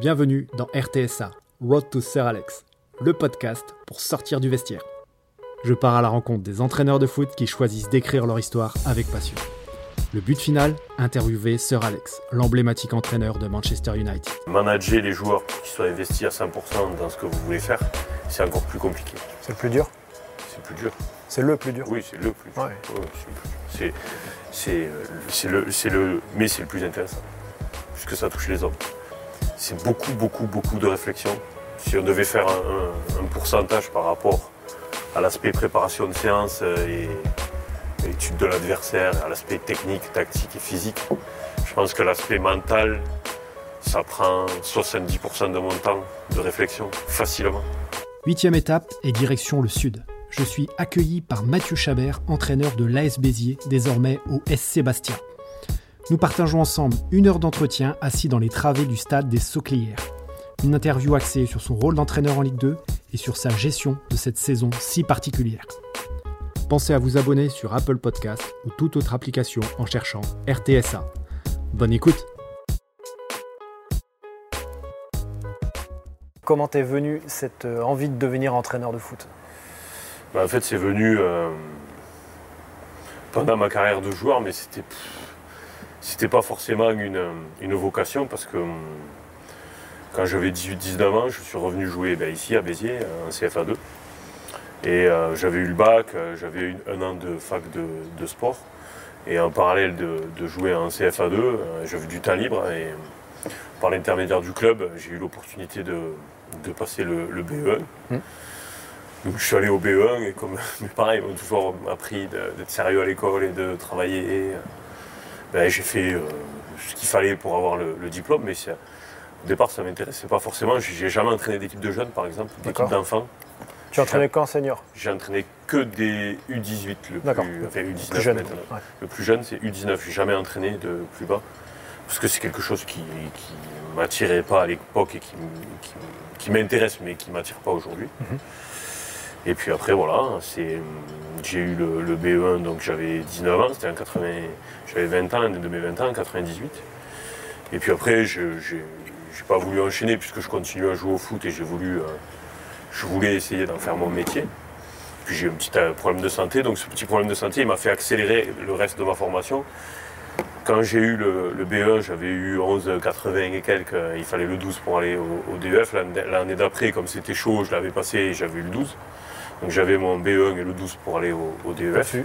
Bienvenue dans RTSA, Road to Sir Alex, le podcast pour sortir du vestiaire. Je pars à la rencontre des entraîneurs de foot qui choisissent d'écrire leur histoire avec passion. Le but final Interviewer Sir Alex, l'emblématique entraîneur de Manchester United. Manager les joueurs pour qu'ils soient investis à 100% dans ce que vous voulez faire, c'est encore plus compliqué. C'est le plus dur? C'est plus dur. C'est le plus dur Oui, c'est le plus dur. Ouais. Ouais, c'est le plus dur. C'est, c'est, euh, c'est le, c'est le, mais c'est le plus intéressant, puisque ça touche les hommes. C'est beaucoup, beaucoup, beaucoup de réflexion. Si on devait faire un, pourcentage par rapport à l'aspect préparation de séance et et étude de l'adversaire, à l'aspect technique, tactique et physique, je pense que l'aspect mental, ça prend 70% de mon temps de réflexion, facilement. Huitième étape et direction le sud. Je suis accueilli par Mathieu Chabert, entraîneur de l'AS Béziers, désormais au SC Bastia. Nous partageons ensemble une heure d'entretien assis dans les travées du stade des Sauclières. Une interview axée sur son rôle d'entraîneur en Ligue 2 et sur sa gestion de cette saison si particulière. Pensez à vous abonner sur Apple Podcast ou toute autre application en cherchant RTSA. Bonne écoute Comment t'es venu cette euh, envie de devenir entraîneur de foot? Bah, en fait, c'est venu euh, pendant ma carrière de joueur, mais c'était c'était pas forcément une, une vocation parce que hum, quand j'avais 18-19 ans, je suis revenu jouer ben, ici à Béziers, en CFA2. Et euh, j'avais eu le bac, euh, j'avais eu un an de fac de, de sport. Et en parallèle de, de jouer en CFA2, euh, j'avais du temps libre. Et euh, par l'intermédiaire du club, j'ai eu l'opportunité de, de passer le, le BE1. Donc je suis allé au BE1 et comme mes parents m'ont toujours appris d'être sérieux à l'école et de travailler, ben, j'ai fait euh, ce qu'il fallait pour avoir le, le diplôme, mais au départ ça ne m'intéressait pas forcément. J'ai jamais entraîné d'équipe de jeunes par exemple, d'équipe d'enfants. Tu entraînais quand senior J'ai entraîné que des U18, le plus, enfin U19 Plus jeune. maintenant. ouais. Le plus jeune c'est U19, j'ai jamais entraîné de plus bas. Parce que c'est quelque chose qui ne m'attirait pas à l'époque et qui m'intéresse mais qui ne m'attire pas aujourd'hui. Mhm. Et puis après voilà, c'est, j'ai eu le, le BE1 donc j'avais 19 ans, c'était en 80, j'avais 20 ans, de mes 20 ans en 98. Et puis après je j'ai pas voulu enchaîner puisque je continuais à jouer au foot et j'ai voulu, euh, je voulais essayer d'en faire mon métier. Puis j'ai eu un petit euh, problème de santé, donc ce petit problème de santé m'a fait accélérer le reste de ma formation. Quand j'ai eu le, le BE, j'avais eu 11, 80 et quelques, il fallait le 12 pour aller au, au DEF. L'année d'après, comme c'était chaud, je l'avais passé et j'avais eu le 12. Donc j'avais mon BE1 et le 12 pour aller au, au DEF.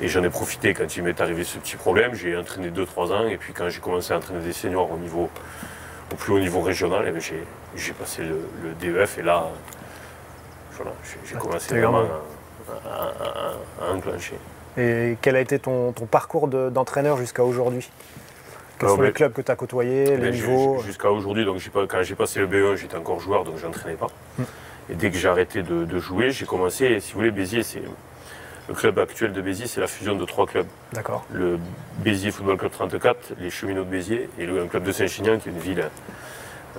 Et j'en ai profité quand il m'est arrivé ce petit problème. J'ai entraîné 2-3 ans et puis quand j'ai commencé à entraîner des seniors au, niveau, au plus haut niveau régional, eh ben, j'ai passé le, le DEF et là, voilà, j'ai commencé vraiment à, à- à- à enclencher. Et quel a été ton, ton parcours de- d'entraîneur jusqu'à aujourd'hui? Quels sont les ben- clubs que tu as côtoyés, les Ben, j'ai- niveaux? Jusqu'à aujourd'hui, donc pas- quand j'ai passé le BE1, j'étais encore joueur, donc j'entraînais pas. Mm. Et dès que j'ai arrêté de, de jouer, j'ai commencé, si vous voulez, Béziers, c'est le club actuel de Béziers, c'est la fusion de trois clubs. D'accord. Le Béziers Football Club 34, les Cheminots de Béziers, et le club de Saint-Chinian, qui est une ville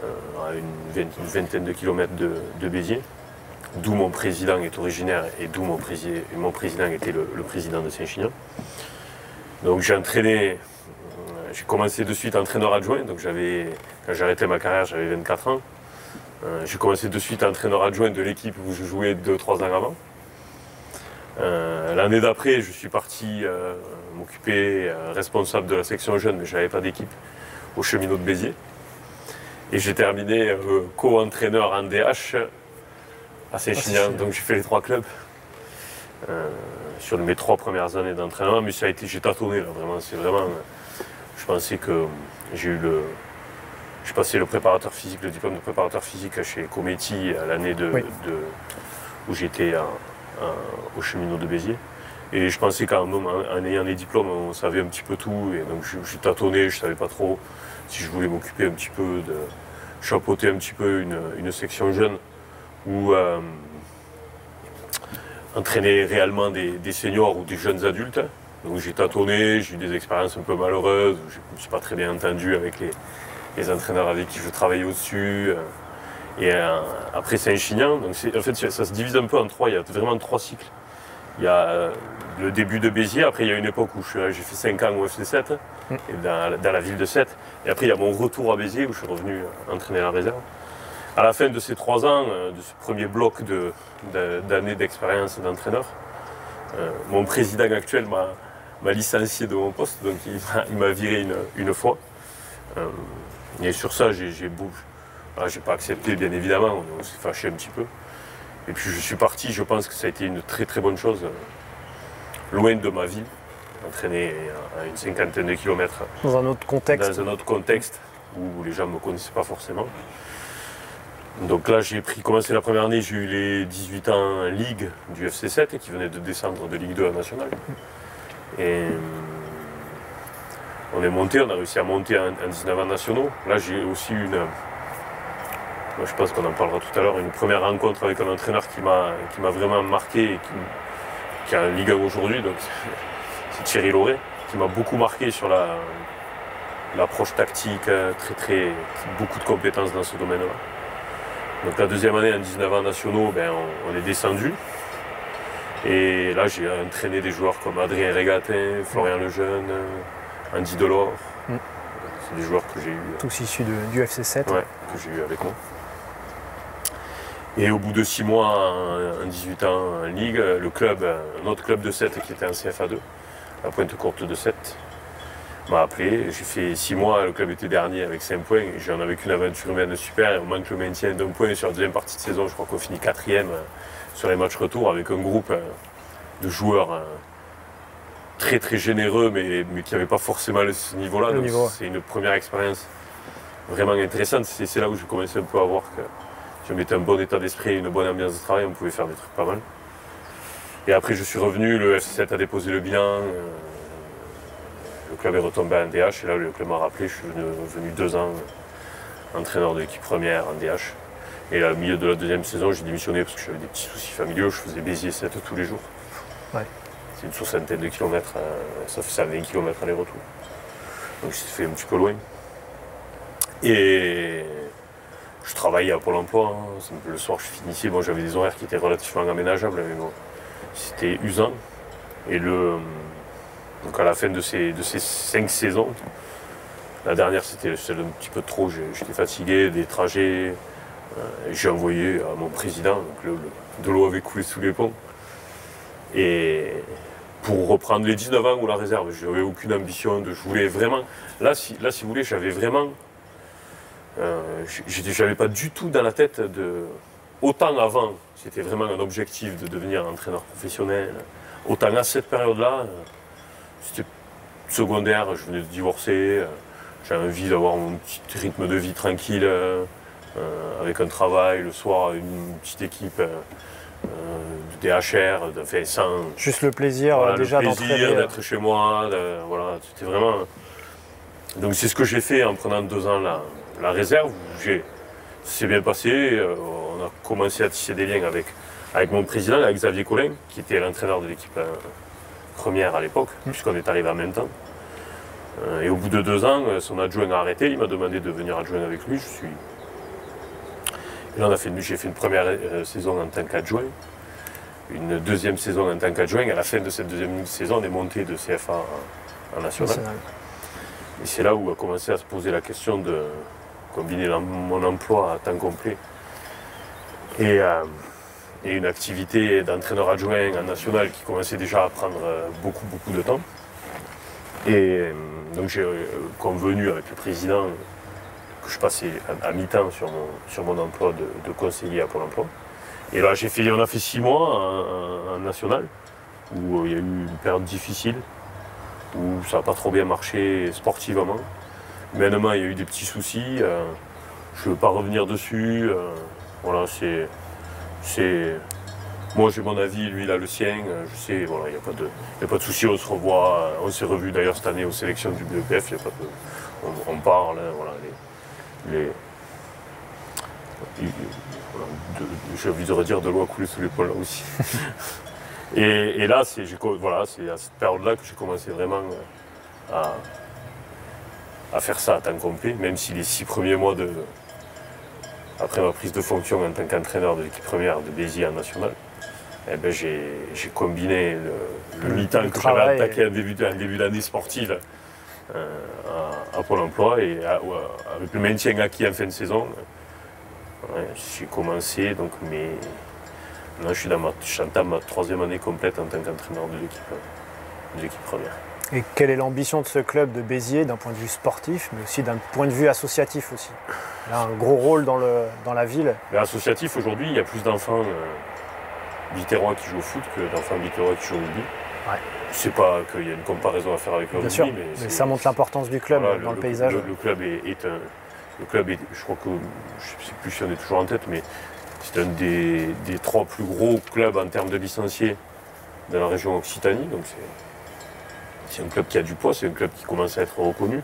euh, à une, vingt- une vingtaine de kilomètres de, de Béziers, d'où mon président est originaire et d'où mon, prési- mon président était le, le président de Saint-Chinian. Donc j'ai entraîné, euh, j'ai commencé de suite entraîneur adjoint, donc j'avais, quand j'ai arrêté ma carrière, j'avais 24 ans. Euh, j'ai commencé de suite entraîneur adjoint de l'équipe où je jouais 2-3 ans avant. Euh, L'année d'après, je suis parti euh, m'occuper euh, responsable de la section jeune, mais je n'avais pas d'équipe au cheminot de Béziers. Et j'ai terminé co-entraîneur en DH à Saint-Chinian, Saint-Chinian. donc j'ai fait les trois clubs. sur mes trois premières années d'entraînement, mais ça a été, j'ai tâtonné là, vraiment, c'est vraiment, je pensais que j'ai eu le, j'ai passé le préparateur physique, le diplôme de préparateur physique chez Cometti à l'année de, Oui. de- où j'étais au cheminot de Béziers. Et je pensais qu'en en, en ayant les diplômes, on savait un petit peu tout. Et donc je, je tâtonnais, je ne savais pas trop si je voulais m'occuper un petit peu de chapeauter un petit peu une, une section jeune ou euh, entraîner réellement des, des seniors ou des jeunes adultes. Donc j'ai tâtonné, j'ai eu des expériences un peu malheureuses, je ne me suis pas très bien entendu avec les, les entraîneurs avec qui je travaillais au-dessus. euh, Et euh, après Saint-Chinian, donc c'est- en fait ça, se divise un peu en trois, il y a vraiment trois cycles. Il y a euh, le début de Béziers, après il y a une époque où j'ai fait 5 ans au FC7, et dans, dans la ville de Sète. Et après, il y a mon retour à Béziers où je suis revenu entraîner la réserve. À la fin de ces trois ans, de ce premier bloc de- de- d'années d'expérience d'entraîneur, euh, mon président actuel m'a licencié de mon poste, donc il, m'a- il m'a viré une, une fois. Euh, et sur ça, j'ai ah, j'ai pas accepté, bien évidemment, on s'est fâché un petit peu. Et puis je suis parti, je pense que ça a été une très très bonne chose, loin de ma ville, entraîner à une cinquantaine de kilomètres Dans un autre contexte. dans un autre contexte où les gens ne me connaissaient pas forcément. Donc là, j'ai pris, commencé la première année, j'ai eu les 18 ans en Ligue du FC7 qui venait de descendre de Ligue 2 à National. Et on est monté, on a réussi à monter en, en 19 ans nationaux. Là, j'ai aussi une, je pense qu'on en parlera tout à l'heure, une première rencontre avec un entraîneur qui m'a vraiment marqué et qui, qui est en Ligue 1 aujourd'hui, c'est Thierry Lauré, qui m'a beaucoup marqué sur la, l'approche tactique, euh, très très beaucoup de compétences dans ce domaine-là. Donc la deuxième année en 19 ans nationaux, ben, on, on est descendu. Et là j'ai entraîné des joueurs comme Adrien Régatin, Florian Lejeune, Andy Delors. Mm. C'est des joueurs que j'ai eu, Tous issus de- du FC7. ouais, que j'ai eu avec moi. Et au bout de six mois, en, en 18 ans en Ligue, le club, un autre club de 7 qui était en CFA2, la Pointe Courte de 7, m'a appelé. J'ai fait six mois, le club était dernier avec 5 points. J'en avais qu'une aventure humaine super. Et on manque le maintien d'un point sur la deuxième partie de saison. Je crois qu'on finit quatrième euh, sur les matchs retour avec un groupe euh, de joueurs euh, très très généreux, mais, mais qui n'avaient pas forcément ce niveau-là. Le Donc niveau, ouais. c'est une première expérience vraiment intéressante. C'est c'est là où j'ai commencé un peu à voir que si on mettait un bon état d'esprit, une bonne ambiance de travail, on pouvait faire des trucs pas mal. Et après, je suis revenu, le FC7 a déposé le bilan. euh, le club est retombé en DH et là, le club m'a rappelé, je suis venu, venu deux ans euh, entraîneur de l'équipe première en DH. Et au milieu de la deuxième saison, j'ai démissionné parce que j'avais des petits soucis familiaux. Je faisais Béziers 7 tous les jours. Ouais. Une soixantaine de kilomètres, euh, ça fait ça 20 kilomètres aller-retour. Donc c'est fait un petit peu loin. Et je travaillais à Pôle emploi. hein. Le soir, je finissais. Bon, j'avais des horaires qui étaient relativement aménageables, mais bon, c'était usant. Et le, donc à la fin de ces, de ces cinq saisons, la dernière c'était celle un petit peu trop, j'étais fatigué, des trajets. euh, j'ai envoyé à mon président, donc de l'eau avait coulé sous les ponts. Et pour reprendre les 19 ans ou la réserve, je n'avais aucune ambition de. Je voulais vraiment. Là, si, là, si vous voulez, j'avais vraiment. Euh, j'avais pas du tout dans la tête de. Autant avant, c'était vraiment un objectif de devenir entraîneur professionnel. Autant à cette période-là, euh, c'était secondaire, je venais de divorcer, euh, j'avais envie d'avoir mon petit rythme de vie tranquille, euh, avec un travail, le soir, une petite équipe DHR, de, enfin, sans, Juste le plaisir voilà, euh, déjà euh, d'être chez moi, de- voilà, c'était vraiment. Donc c'est ce que j'ai fait en prenant deux ans la, la réserve. j'ai- C'est bien passé. euh, on a commencé à tisser des liens avec, avec mon président, avec Xavier Collin, qui était l'entraîneur de l'équipe première à l'époque, puisqu'on est arrivé en même temps. Et au bout de deux ans, son adjoint a arrêté. Il m'a demandé de venir adjoint avec lui. Je suis. Et là, on a fait, j'ai fait une première euh, saison en tant qu'adjoint une deuxième saison en tant qu'adjoint. À la fin de cette deuxième saison, on est monté de CFA en, en national. national. Et c'est là où a commencé à se poser la question de combiner mon emploi à temps complet et, euh, et une activité d'entraîneur adjoint en national qui commençait déjà à prendre euh, beaucoup, beaucoup de temps. Et euh, donc j'ai convenu avec le président que je passais à, à mi-temps sur mon, sur mon emploi de, de conseiller à Pôle emploi. Et là, j'ai fait, on a fait six mois en, en- en national, où euh, il y a eu une période difficile, où ça n'a pas trop bien marché sportivement. Humainement, il y a eu des petits soucis. euh, je ne veux pas revenir dessus. euh, voilà, c'est. c'est- Moi, j'ai mon avis, lui, il a le sien. Je sais, voilà, il n'y a pas de, y a pas de. On se revoit. On s'est revu d'ailleurs cette année aux sélections du BEPF. y a pas de- on, parle. hein, voilà, les, les- j'ai envie de redire de l'eau a coulé sous l'épaule là aussi. et, et là, c'est voilà, à cette période-là que j'ai commencé vraiment euh, à, à faire ça à temps complet, même si les six premiers mois de, après ma prise de fonction en tant qu'entraîneur de l'équipe première de Béziers en national, eh ben, j'ai combiné le, mi-temps que j'avais travail attaqué en début, d'année sportive euh, à, à Pôle emploi et à- avec le maintien acquis en fin de saison, ouais, j'ai commencé, donc, mais là, je suis dans ma, j'entame ma troisième année complète en tant qu'entraîneur de l'équipe, euh, de l'équipe première. Et quelle est l'ambition de ce club de Béziers d'un point de vue sportif, mais aussi d'un point de vue associatif aussi? Il a un gros rôle dans, le, dans la ville. Mais associatif, aujourd'hui, il y a plus d'enfants euh, biterrois qui jouent au foot que d'enfants biterrois qui jouent au rugby. Ouais. C'est pas qu'il y a une comparaison à faire avec le Bien rugby, sûr, mais, ça montre l'importance du club voilà, dans le, le- paysage. Le, le club est, est un. Le club est, je crois que, je sais plus si on est toujours en tête, mais c'est un des, trois plus gros clubs en termes de licenciés de la région Occitanie. Donc c'est, un club qui a du poids, c'est un club qui commence à être reconnu,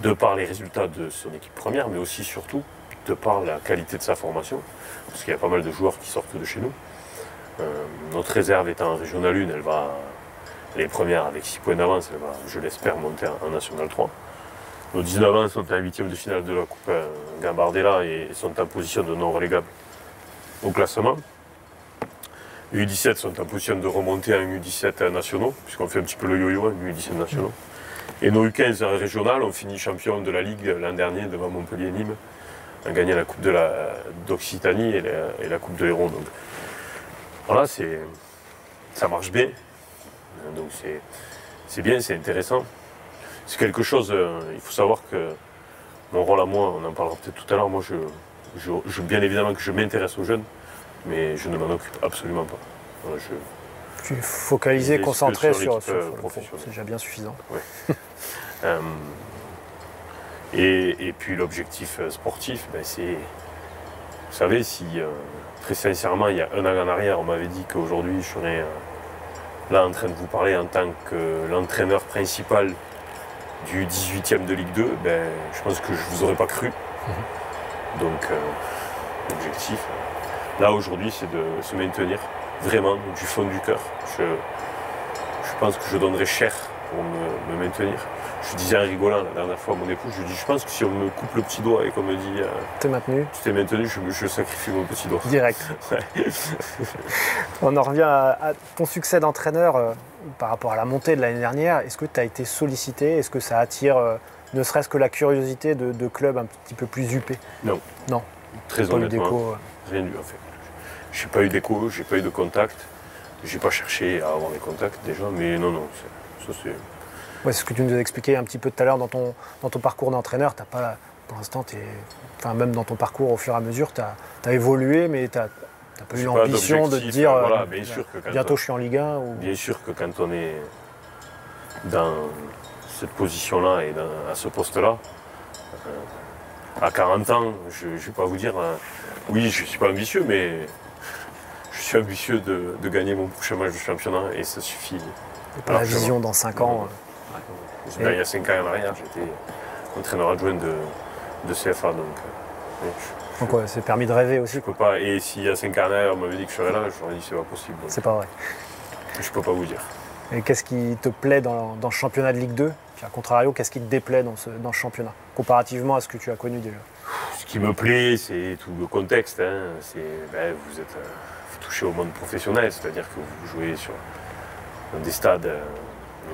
de par les résultats de son équipe première, mais aussi surtout de par la qualité de sa formation, parce qu'il y a pas mal de joueurs qui sortent de chez nous. Euh, notre réserve étant en Régional 1, elle va, les premières avec 6 points d'avance, elle va, je l'espère, monter en National 3. Nos 19 ans sont en huitième de finale de la Coupe euh, Gambardella et sont en position de non relégable au classement. Les U17 sont en position de remonter en U17 nationaux, puisqu'on fait un petit peu le yo-yo, hein, U17 nationaux. Et nos U15 régionales ont fini champion de la Ligue l'an dernier devant Montpellier et Nîmes, en gagnant la Coupe d'Occitanie et, la- Coupe de Héron. Donc, voilà, ça marche bien. Donc c'est bien, c'est intéressant. C'est quelque chose, euh, il faut savoir que mon rôle à moi, on en parlera peut-être tout à l'heure, moi je, je- je- bien évidemment que je m'intéresse aux jeunes, mais je ne m'en occupe absolument pas. Voilà, je- Tu es focalisé, concentré sur sur, euh, sur. C'est déjà bien suffisant. Euh, et, et puis l'objectif sportif, ben, c'est. Vous savez, si euh, très sincèrement, il y a un an en arrière, on m'avait dit qu'aujourd'hui je serais là en train de vous parler en tant que l'entraîneur principal du 18e de Ligue 2, ben, je pense que je ne vous aurais pas cru. Donc euh, l'objectif, euh, là aujourd'hui, c'est de se maintenir vraiment du fond du cœur. Je, je pense que je donnerais cher pour me, me maintenir. Je disais en rigolant la dernière fois à mon époux, je lui dis je pense que si on me coupe le petit doigt et qu'on me dit euh, T'es maintenu? Tu t'es maintenu, je, je sacrifie mon petit doigt. direct. On en revient à, à ton succès d'entraîneur euh, par rapport à la montée de l'année dernière. Est-ce que tu as été sollicité? Est-ce que ça attire euh, ne serait-ce que la curiosité de, de clubs un petit peu plus huppés? Très Pas eu honnêtement, euh. rien du en fait. J'ai pas eu d'écho, j'ai pas eu de contact. J'ai pas cherché à avoir des contacts déjà, mais non, non, c'est- ça c'est. Ouais, c'est ce que tu nous as expliqué un petit peu tout à l'heure dans ton, dans ton parcours d'entraîneur. T'as pas, pour l'instant, t'es- enfin, même dans ton parcours au fur et à mesure, tu as, évolué, mais tu n'as pas eu l'ambition de te dire euh, voilà, euh, bien sûr que bientôt on- je suis en Ligue 1 ou... Bien sûr que quand on est dans cette position-là et dans- à ce poste-là, euh, à 40 ans, je ne vais pas vous dire, euh, oui, je ne suis pas ambitieux, mais je suis ambitieux de, de gagner mon prochain match de championnat et ça suffit. pas la vision dans 5 ans. euh. Ben, il y a 5 ans en arrière, j'étais entraîneur adjoint de, de CFA, donc je Donc ouais, c'est permis de rêver aussi. quoi. peux pas. Et s'il y a 5 ans on m'avait dit que je serais là, je leur ai dit c'est pas possible. C'est pas vrai. je ne peux pas vous dire. Et qu'est-ce qui te plaît dans, dans ce championnat de Ligue 2 Puis à contrario, qu'est-ce qui te déplaît dans ce, dans ce championnat? Comparativement à ce que tu as connu déjà. Ce qui me plaît, c'est tout le contexte. hein. C'est, ben, vous êtes euh, vous touchez au monde professionnel, c'est-à-dire que vous jouez sur dans des stades euh,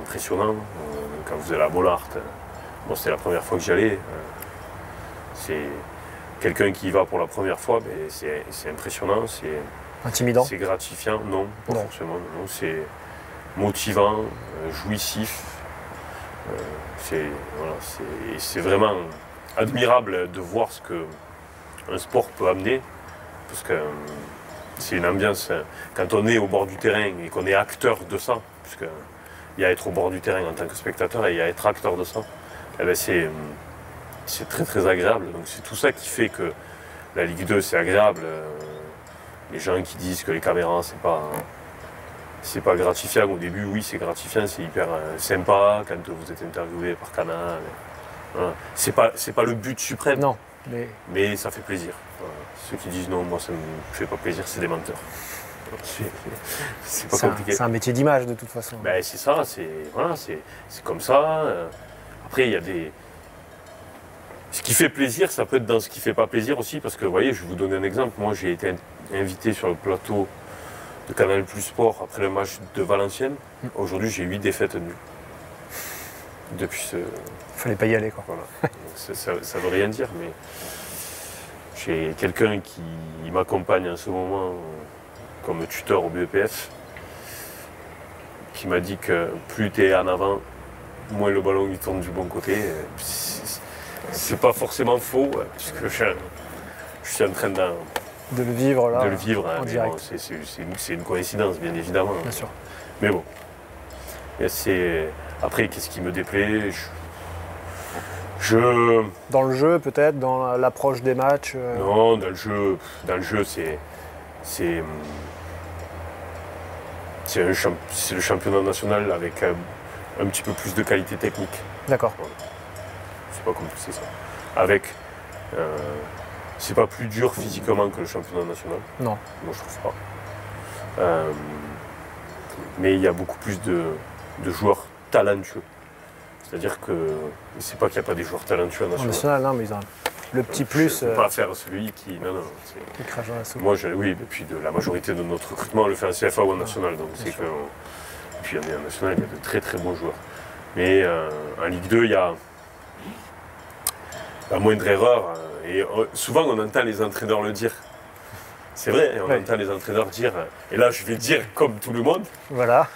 impressionnants. Euh, quand vous allez à Bollard, euh, bon, c'était la première fois que j'y allais. euh, c'est quelqu'un qui y va pour la première fois, ben, c'est, impressionnant, c'est, Intimidant c'est gratifiant. Non, pas Non. forcément. Non, c'est motivant, euh, jouissif. Euh, c'est, voilà, vraiment admirable de voir ce que un sport peut amener, parce que euh, c'est une ambiance. euh, Quand on est au bord du terrain et qu'on est acteur de ça, puisque il y a être au bord du terrain en tant que spectateur et il y a être acteur de ça, eh ben c'est, c'est très très agréable. Donc c'est tout ça qui fait que la Ligue 2 c'est agréable. Euh, Les gens qui disent que les caméras c'est pas c'est pas gratifiant au début, oui c'est gratifiant, c'est hyper euh, sympa quand vous êtes interviewé par Canal. Voilà. C'est pas c'est pas le but suprême, Non, mais mais ça fait plaisir. Voilà. Ceux qui disent non, moi ça me fait pas plaisir, c'est des menteurs. C'est pas compliqué. c'est un métier d'image de toute façon. Ben, c'est ça, c'est voilà, c'est c'est comme ça. euh. Après, il y a des. Ce qui fait plaisir, ça peut être dans ce qui fait pas plaisir aussi, parce que vous voyez, je vais vous donner un exemple. Moi, j'ai été in- invité sur le plateau de Canal Plus Sport après le match de Valenciennes. Aujourd'hui, j'ai 8 défaites nulles. depuis ce. Fallait pas y aller quoi. Voilà. ça, ça, ça veut rien dire, mais j'ai quelqu'un qui m'accompagne en ce moment comme tuteur au BEPF qui m'a dit que plus tu es en avant, moins le ballon il tourne du bon côté. C'est pas forcément faux, euh, puisque je, je suis en train de, De le vivre là. de le vivre. hein, bon, c'est- c'est c'est une, coïncidence, bien évidemment. Bien sûr. Mais bon. Et c'est- Après, qu'est-ce qui me déplaît? Je... je- Dans le jeu peut-être, dans l'approche des matchs. euh, Non, dans le jeu, dans le jeu, c'est. C'est. hum, C'est un champ- c'est le championnat national avec un, un petit peu plus de qualité technique. D'accord. Pas compliqué ça. Avec. euh, c'est pas plus dur physiquement que le championnat national. Non. Moi, je trouve pas. Euh, mais il y a beaucoup plus de, de joueurs talentueux. C'est-à-dire que. C'est pas qu'il n'y a pas des joueurs talentueux en En national. non, mais ils ont le petit Je plus ne euh, pas faire celui qui. Non, non. qui crache dans la soupe. Moi, je- oui, et puis de la majorité de notre recrutement, on le fait en CFA ou en national. Donc c'est que. Et puis en national, il y a de très très bons joueurs. Mais euh, en Ligue 2, il y a la moindre erreur. euh, et euh, souvent, on entend les entraîneurs le dire. C'est vrai, on Ouais. entend les entraîneurs dire. euh, Et là, je vais dire comme tout le monde. Voilà.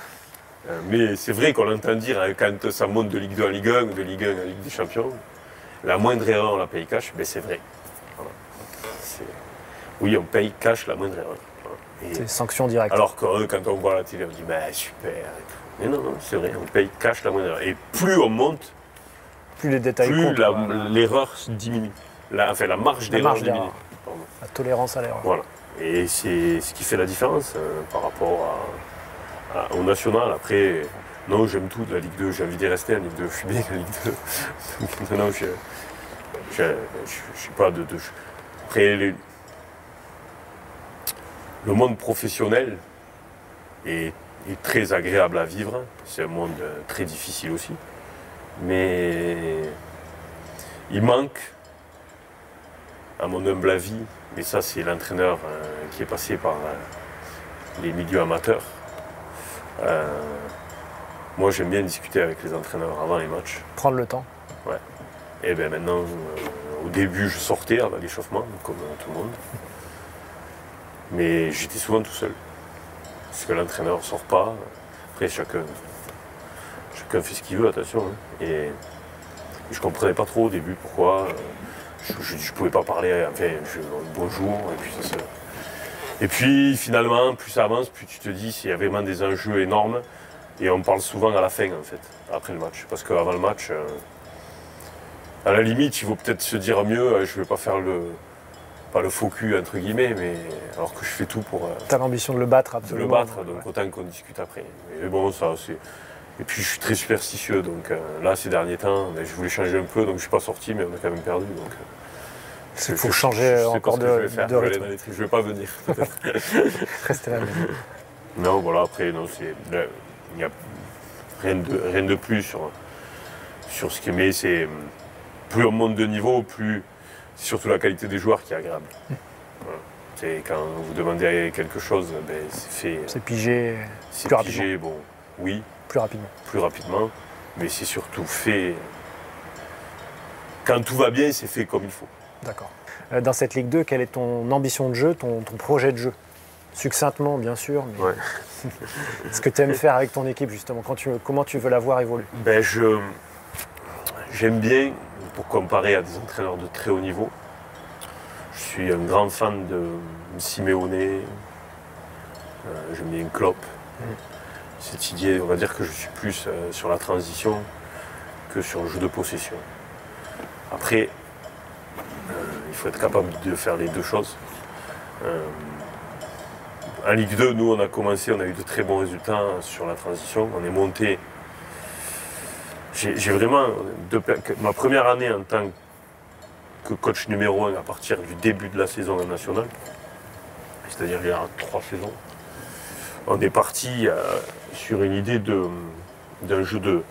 Mais c'est vrai qu'on l'entend dire quand ça monte de Ligue 2 à Ligue 1 ou de Ligue 1 à Ligue des Champions. La moindre erreur, on la paye cash. Mais c'est vrai. Voilà. Oui, on paye cash la moindre erreur. C'est sanction directe. alors que quand on voit la télé, on dit bah super. Mais non, non, c'est vrai, on paye cash la moindre erreur. Et plus on monte, plus les détails plus comptent, la- quoi. l'erreur diminue. La, enfin, la marge La d'erreur marge diminue. d'erreur. Pardon. la tolérance à l'erreur. Voilà. Et c'est ce qui fait la différence euh, par rapport à- à- au national. Après, non, j'aime tout de la Ligue 2, j'ai envie d'y rester en Ligue 2, je suis bien en Ligue 2. Donc, non, non, je je je suis pas de. de- après, les- le monde professionnel est, est très agréable à vivre. C'est un monde euh, très difficile aussi. Mais il manque à mon humble avis, mais ça c'est l'entraîneur euh, qui est passé par euh, les milieux amateurs. Euh, moi j'aime bien discuter avec les entraîneurs avant les matchs. Prendre le temps. Et bien maintenant, au début je sortais à l'échauffement, comme tout le monde. Mais j'étais souvent tout seul. Parce que l'entraîneur ne sort pas. Après chacun, chacun fait ce qu'il veut, attention. hein. Et je comprenais pas trop au début pourquoi. euh, je ne pouvais pas parler, enfin, je, bonjour, et puis ça Et puis finalement, plus ça avance, plus tu te dis s'il y a vraiment des enjeux énormes. Et on parle souvent à la fin, en fait, après le match. Parce qu'avant le match, euh, à la limite, il vaut peut-être se dire mieux, euh, je ne vais pas faire le. Pas le faux cul, entre guillemets, mais alors que je fais tout pour. euh, Tu as l'ambition de le battre de absolument. le battre, donc autant qu'on discute après. Mais bon, ça, c'est. Et puis je suis très superstitieux, donc euh, là, ces derniers temps, ben, je voulais changer un peu, donc je suis pas sorti, mais on a quand même perdu. Donc, euh, Il je- faut changer encore de, je vais faire. de Je vais rythme. Je pas venir. Rester là. non, voilà, après, non, c'est. là, Il n'y a rien de, rien de plus sur, sur ce qui est. Mais c'est. Plus on monte de niveau, plus. C'est surtout la qualité des joueurs qui est agréable. Voilà. C'est quand vous demandez quelque chose, ben, c'est fait. C'est pigé C'est pigé, bon, oui, plus rapidement. plus rapidement, mais c'est surtout fait. Quand tout va bien, c'est fait comme il faut. D'accord. Euh, Dans cette Ligue 2, quelle est ton ambition de jeu, ton, ton projet de jeu? Succinctement, bien sûr, mais Ouais. ce que tu aimes faire avec ton équipe, justement, quand tu, comment tu veux la voir évoluer? Ben, je, j'aime bien, pour comparer à des entraîneurs de très haut niveau, je suis un grand fan de Simeone, euh, j'aime bien Klopp. Cette idée, on va dire que je suis plus euh, sur la transition que sur le jeu de possession. Après, euh, il faut être capable de faire les deux choses. Euh, en Ligue 2, nous, on a commencé, on a eu de très bons résultats sur la transition. On est monté j'ai vraiment, ma première année en tant que coach numéro un à partir du début de la saison en national, c'est-à-dire il y a trois saisons, on est parti sur une idée d'un jeu de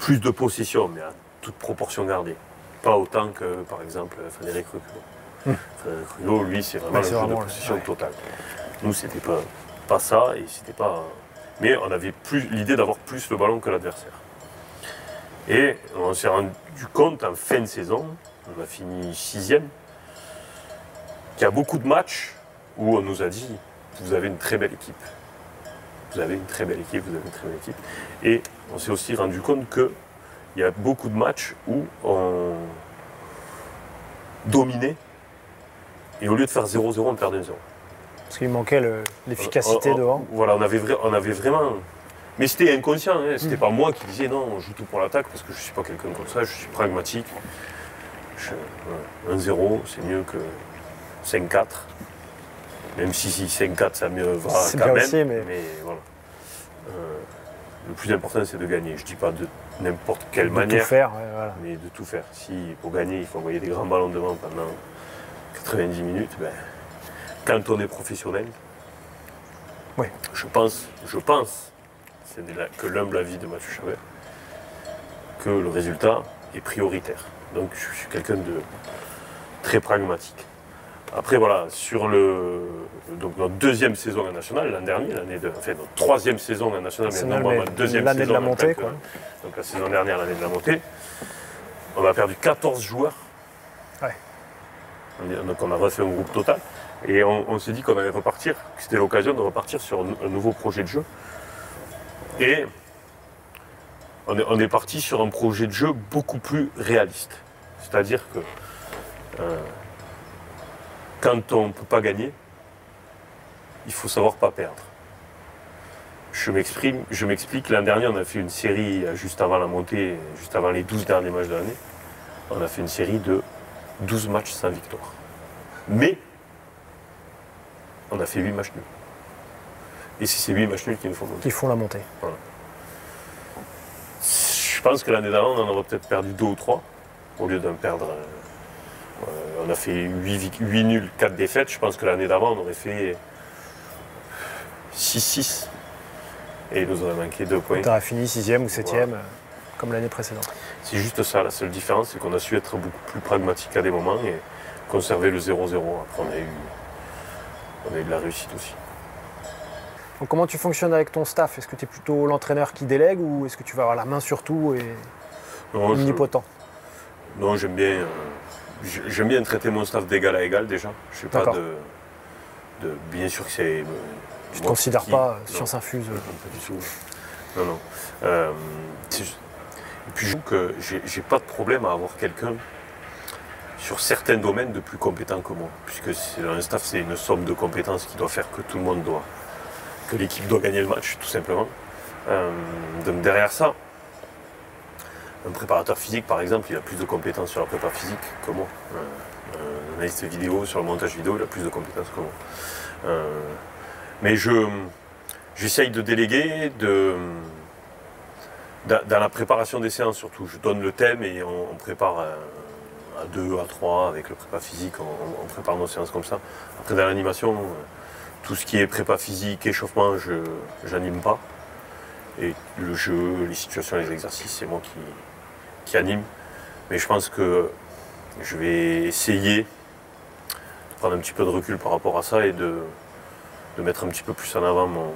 plus de possession, mais à toute proportion gardée. Pas autant que, par exemple, Frédéric Reculot. Frédéric Reculot, lui, c'est vraiment c'est jeu de possession ouais. totale. Nous, c'était pas, pas ça, et c'était pas. Mais on avait plus l'idée d'avoir plus le ballon que l'adversaire. Et on s'est rendu compte en fin de saison, on a fini sixième, qu'il y a beaucoup de matchs où on nous a dit vous avez une très belle équipe. Vous avez une très belle équipe, vous avez une très belle équipe. Et on s'est aussi rendu compte qu'il y a beaucoup de matchs où on dominait et au lieu de faire 0-0, on perdait 0. Parce qu'il manquait le- l'efficacité On- on- devant. Voilà, on avait, vra- on avait vraiment. Mais c'était inconscient, hein, c'était pas moi qui disais non, on joue tout pour l'attaque parce que je suis pas quelqu'un comme ça, je suis pragmatique. Je- voilà, 1-0, c'est mieux que 5-4. Même si, si 5-4 ça mieux va C'est quand bien même. aussi, mais- voilà. Euh, le plus important c'est de gagner. Je dis pas de n'importe quelle de manière, tout faire. ouais, voilà. mais de tout faire. Si pour gagner il faut envoyer des grands ballons devant pendant 90 minutes, ben, quand on est professionnel, Oui. je pense, je pense, c'est de que l'humble avis de Mathieu Chabert, que le résultat est prioritaire. Donc je suis quelqu'un de très pragmatique. Après voilà, sur le donc notre deuxième saison en national, l'an dernier, l'année de, enfin notre troisième saison en national, mais non, ma deuxième l'année de saison la montée, quoi. donc la saison dernière, l'année de la montée, on a perdu 14 joueurs. Ouais. Donc on a refait un groupe total. Et on, on s'est dit qu'on allait repartir, que c'était l'occasion de repartir sur un, un nouveau projet de jeu. Et on est, on est parti sur un projet de jeu beaucoup plus réaliste. C'est-à-dire que euh, quand on ne peut pas gagner, il faut savoir pas perdre. Je m'exprime, je m'explique. L'an dernier, on a fait une série euh, juste avant la montée, juste avant les 12 derniers matchs de l'année. On a fait une série de 12 matchs sans victoire. Mais on a fait 8 matchs nuls. Et c'est ces 8 matchs nuls qui nous font monter. Qui font la montée. Je pense que l'année d'avant, on en aurait peut-être perdu 2 ou 3, au lieu d'en perdre. Euh, on a fait 8, nuls, 4 défaites. Je pense que l'année d'avant, on aurait fait 6-6. Et il nous aurait manqué 2 points. Tu aurais fini sixième ou septième, euh, comme l'année précédente. C'est juste ça, la seule différence, c'est qu'on a su être beaucoup plus pragmatique à des moments et conserver le 0-0. Après, on a eu, on a eu de la réussite aussi. Donc, comment tu fonctionnes avec ton staff? Est-ce que tu es plutôt l'entraîneur qui délègue ou est-ce que tu vas avoir la main sur tout et je- omnipotent? Non, j'aime bien, euh, j'aime bien traiter mon staff d'égal à égal déjà. Je sais pas de, de- Bien sûr que c'est. euh, Tu ne considères qui- pas science infuse euh, Non, pas du tout. Non, non. Euh, et puis je trouve que j'ai pas de problème à avoir quelqu'un sur certains domaines de plus compétent que moi. Puisque un staff, c'est une somme de compétences qui doit faire que tout le monde doit. que l'équipe doit gagner le match, tout simplement. Euh, donc derrière ça, un préparateur physique, par exemple, il a plus de compétences sur la prépa physique que moi. Euh, un analyste vidéo, sur le montage vidéo, il a plus de compétences que moi. Euh, mais je, j'essaye de déléguer, de, dans, la préparation des séances surtout. Je donne le thème et on, prépare euh, à deux, à trois avec le prépa physique, on, on prépare nos séances comme ça. Après, dans l'animation, tout ce qui est prépa physique, échauffement, je n'anime pas. Et le jeu, les situations, les exercices, c'est moi qui, qui anime. Mais je pense que je vais essayer de prendre un petit peu de recul par rapport à ça et de, de mettre un petit peu plus en avant mon,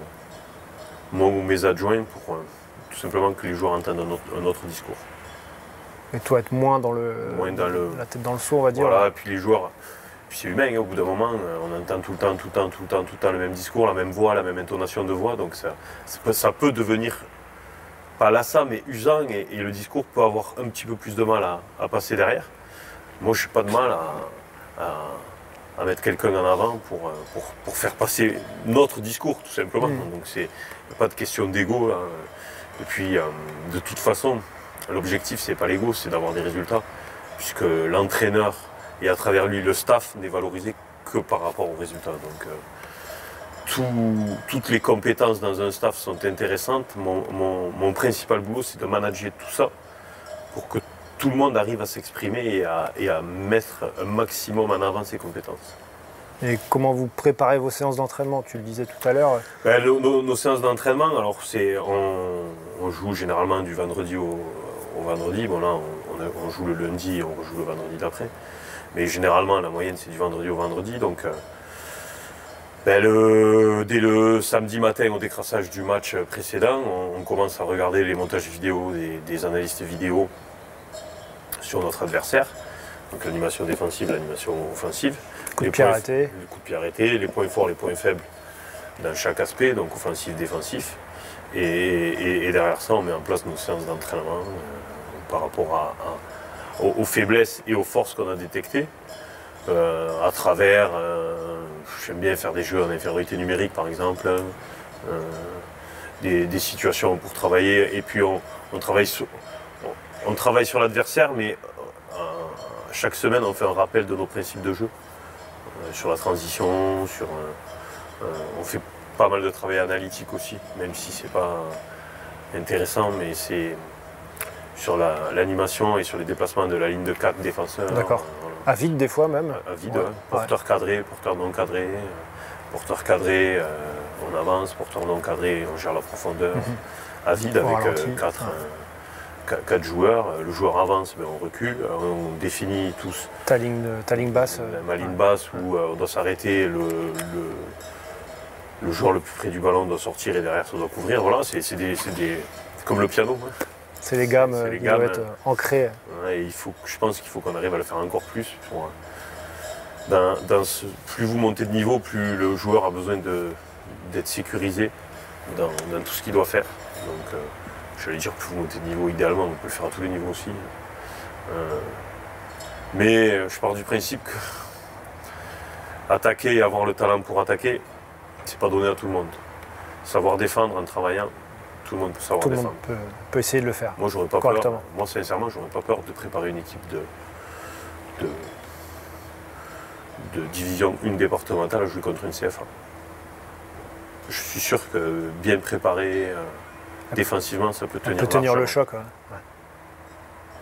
moi ou mes adjoints pour euh, tout simplement que les joueurs entendent un autre, un autre discours. et toi être moins dans le, Moins dans le- la tête dans le seau, on va dire. Voilà, et puis les joueurs, puis c'est humain, hein, au bout d'un moment, euh, on entend tout le temps, tout le temps, tout le temps, tout le temps le même discours, la même voix, la même intonation de voix, donc ça, ça peut, ça peut devenir, pas lassant, mais usant, et, et le discours peut avoir un petit peu plus de mal à, à passer derrière. Moi, je n'ai pas de mal à, à- à mettre quelqu'un en avant pour, euh, pour, pour faire passer notre discours, tout simplement. Mm. Donc, c'est pas de question d'ego. là. Et puis, euh, de toute façon, l'objectif, c'est pas l'ego, c'est d'avoir des résultats, puisque l'entraîneur et à travers lui le staff n'est valorisé que par rapport aux résultats. Donc, euh, tout- toutes les compétences dans un staff sont intéressantes. Mon, mon- mon principal boulot, c'est de manager tout ça pour que tout le monde arrive à s'exprimer et à, et à mettre un maximum en avant ses compétences. Et comment vous préparez vos séances d'entraînement? Tu le disais tout à l'heure. Ben, nos, nos séances d'entraînement, alors c'est on, on joue généralement du vendredi au, au vendredi. Bon là, on, on a- on joue le lundi et on rejoue le vendredi d'après. Mais généralement, la moyenne c'est du vendredi au vendredi. Donc, euh, ben, le- dès le samedi matin au décrassage du match précédent, on, on commence à regarder les montages vidéo des, des analystes vidéo sur notre adversaire. Donc l'animation défensive, l'animation offensive. Coup de pied arrêté. Les coups de pied arrêtés, les points forts, les points faibles dans chaque aspect, donc offensif, défensif. Et, et- et derrière ça, on met en place nos séances d'entraînement euh, par rapport à- à- aux, aux faiblesses et aux forces qu'on a détectées. euh, à travers, euh, j'aime bien faire des jeux en infériorité numérique par exemple, euh, des, des situations pour travailler, et puis on, on travaille sur, on, on travaille sur l'adversaire, mais euh, chaque semaine on fait un rappel de nos principes de jeu, euh, sur la transition, sur, on fait pas mal de travail analytique aussi, même si c'est pas intéressant, mais c'est sur la- l'animation et sur les déplacements de la ligne de 4 défenseurs. D'accord. Euh. À vide des fois même. À vide, Ouais. ouais. porteur cadré, porteur non cadré. euh, Porteur cadré, euh, on avance, porteur non cadré, on gère la profondeur. À vide avec ralenti. 4 joueurs. Euh, Le joueur avance, mais on recule. Euh, On définit tous Ta ligne, de- ta ligne basse. euh, ma ligne basse où euh, on doit s'arrêter, le, le, le joueur le plus près du ballon doit sortir et derrière ça doit couvrir. Voilà, c'est c'est des- c'est des- c'est comme le piano. C'est les gammes c'est les qui gammes, doivent être hein. ancrées. Ouais, il faut, je pense qu'il faut qu'on arrive à le faire encore plus. pour, euh, dans- dans ce- plus vous montez de niveau, plus le joueur a besoin de- d'être sécurisé dans, dans tout ce qu'il doit faire. Donc, euh, j'allais dire plus vous montez de niveau, idéalement, on peut le faire à tous les niveaux aussi. Euh, mais euh, je pars du principe que attaquer et avoir le talent pour attaquer, c'est pas donné à tout le monde. Savoir défendre en travaillant, tout le monde peut savoir Tout le monde peut, peut essayer de le faire. Moi, j'aurais pas Correctement. peur. Moi, sincèrement, j'aurais pas peur de préparer une équipe de, de, de division 1 départementale à jouer contre une CFA. Je suis sûr que bien préparé euh, défensivement, ça peut tenir, peut tenir le choc. ouais. Ouais.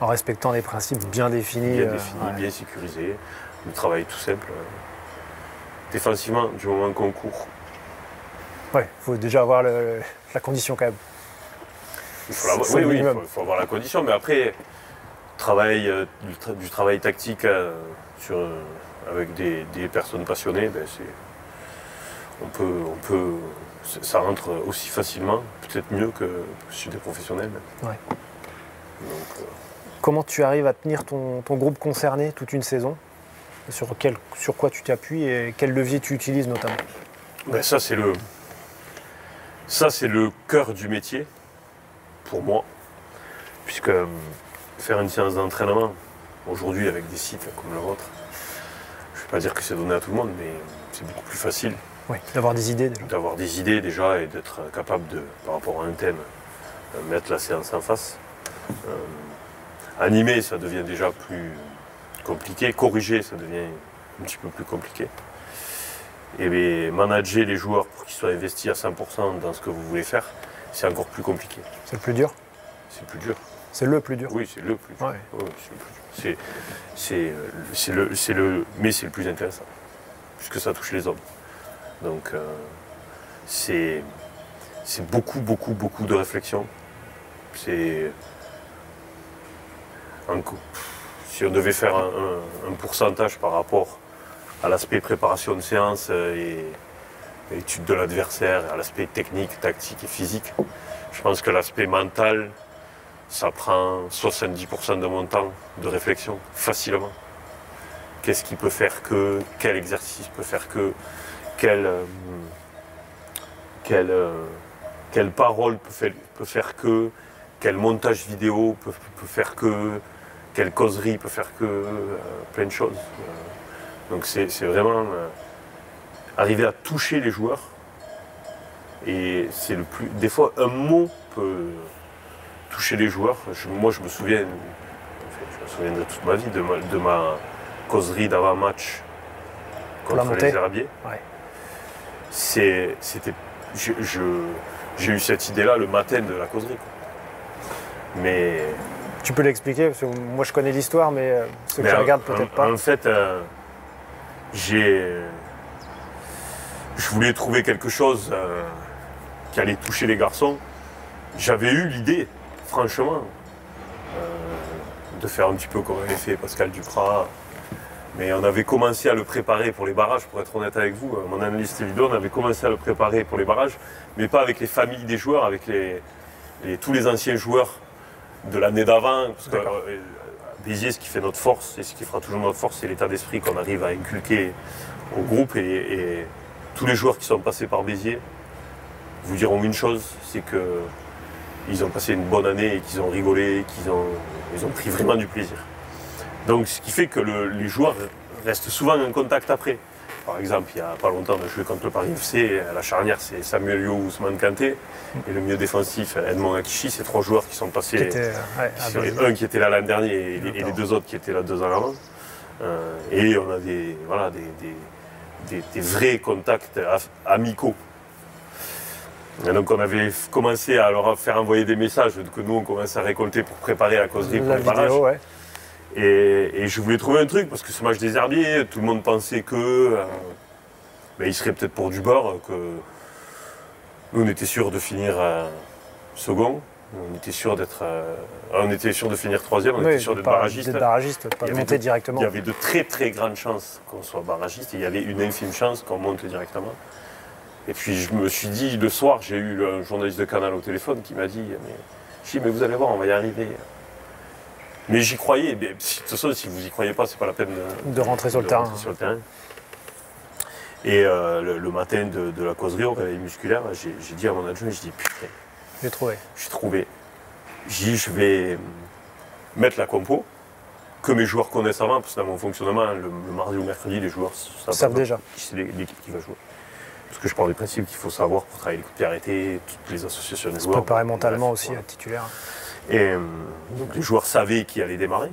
En respectant des principes bien définis. Bien euh, défini, ouais. bien sécurisé. Le travail tout simple. Défensivement, du moment qu'on court, Ouais, il faut déjà avoir le- la condition quand même. Il faut C'est oui, oui, il faut, avoir la condition, mais après, travail, euh, du, tra- du travail tactique euh, sur, euh, avec des, des personnes passionnées, ben, on peut, on peut, ça rentre aussi facilement, peut-être mieux que chez des professionnels. Ouais. Donc, Comment tu arrives à tenir ton, ton groupe concerné toute une saison? Sur, quel, sur quoi tu t'appuies et quel levier tu utilises notamment? Ben, ça, c'est le, ça, c'est le cœur du métier, pour moi, puisque euh, faire une séance d'entraînement, aujourd'hui avec des sites comme le vôtre, je ne vais pas dire que c'est donné à tout le monde, mais c'est beaucoup plus facile Oui, d'avoir des idées déjà. d'avoir des idées déjà et d'être capable de, par rapport à un thème, euh, mettre la séance en face. Euh, animer, ça devient déjà plus compliqué. Corriger, ça devient un petit peu plus compliqué. Et bien, manager les joueurs pour qu'ils soient investis à 100% dans ce que vous voulez faire, c'est encore plus compliqué. C'est le plus dur C'est plus dur. C'est le plus dur. Oui, c'est le plus dur. Ouais. Oui, c'est le plus dur. C'est, c'est, euh, le, le, mais c'est le plus intéressant, puisque ça touche les hommes. Donc, euh, c'est, beaucoup, beaucoup, beaucoup de réflexion. C'est, un coup- si on devait faire un, un- un pourcentage par rapport à l'aspect préparation de séance euh, et, et étude de l'adversaire, à l'aspect technique, tactique et physique, je pense que l'aspect mental, ça prend 70% de mon temps de réflexion, facilement. Qu'est-ce qui peut faire que, quel exercice peut faire que, quelle, euh, euh, quelle parole peut faire, que, quel montage vidéo peut, faire que, quelle causerie peut faire que, euh, plein de choses. Donc c'est vraiment arriver à toucher les joueurs. Et c'est le plus. Des fois, un mot peut toucher les joueurs. Je- moi, je me souviens, enfin, je me souviendrai toute ma vie de ma, de ma causerie d'avant-match contre les Herbiers. Ouais. C'est- C'était, je- je- j'ai eu cette idée-là le matin de la causerie. quoi. Mais, Tu peux l'expliquer parce que moi je connais l'histoire, mais euh, ceux mais qui en- regardent en- peut-être pas. En fait, euh, j'ai, je voulais trouver quelque chose euh, qui allait toucher les garçons. J'avais eu l'idée, franchement, euh, de faire un petit peu comme avait fait Pascal Duprat, Mais on avait commencé à le préparer pour les barrages, pour être honnête avec vous. Mon analyste vidéo, on avait commencé à le préparer pour les barrages, mais pas avec les familles des joueurs, avec les, les- tous les anciens joueurs de l'année d'avant. Parce que euh, Béziers, ce qui fait notre force, et ce qui fera toujours notre force, c'est l'état d'esprit qu'on arrive à inculquer au groupe. Et, et tous les joueurs qui sont passés par Béziers vous diront une chose, c'est que ils ont passé une bonne année et qu'ils ont rigolé, qu'ils ont, ils ont pris vraiment du plaisir. Donc ce qui fait que le- les joueurs restent souvent en contact après. Par exemple, il n'y a pas longtemps, on a joué contre le Paris FC, à la charnière c'est Samuel Yo, Ousmane Kanté, et le milieu défensif Edmond Akichi, c'est trois joueurs qui sont passés. Qui ouais, un qui était là l'an dernier et les, et les D'accord. deux autres qui étaient là deux ans avant. Euh, et on a des, voilà, des, des- des- des vrais contacts amicaux. Et donc on avait commencé à leur faire envoyer des messages que nous on commençait à récolter pour préparer la causerie pour La ouais. Et je voulais trouver un truc parce que ce match des herbiers, tout le monde pensait que euh, ben, il serait peut-être pour du bord, que nous on était sûr de finir euh, second, on était sûr d'être, euh, on était sûr de finir troisième, on Oui, était sûr d'être barragiste. pas Il y avait monter de- directement. Il y avait de très très grandes chances qu'on soit barragiste et il y avait une infime chance qu'on monte directement. Et puis je me suis dit, le soir, j'ai eu le- un journaliste de Canal au téléphone qui m'a dit, mais, je dis, mais vous allez voir, on va y arriver. Mais j'y croyais. mais si- de toute façon, si vous y croyez pas, c'est pas la peine de, De rentrer sur le terrain. sur le terrain. Et euh, le, le matin de, de la causerie au réveil musculaire, j'ai j'ai dit à mon adjoint, je dis putain, J'ai trouvé. j'ai trouvé. J'ai dit, je vais mettre la compo que mes joueurs connaissent avant, parce que dans mon fonctionnement, le, le mardi ou mercredi, les joueurs savent, Savent déjà. qui c'est l'équipe qui va jouer. Parce que je parle du principe qu'il faut savoir pour travailler les coups de pied arrêtés, toutes les associations de Se joueurs. préparer Bref, mentalement aussi voilà. à titulaire. Et euh, donc les joueurs savaient qui allait démarrer.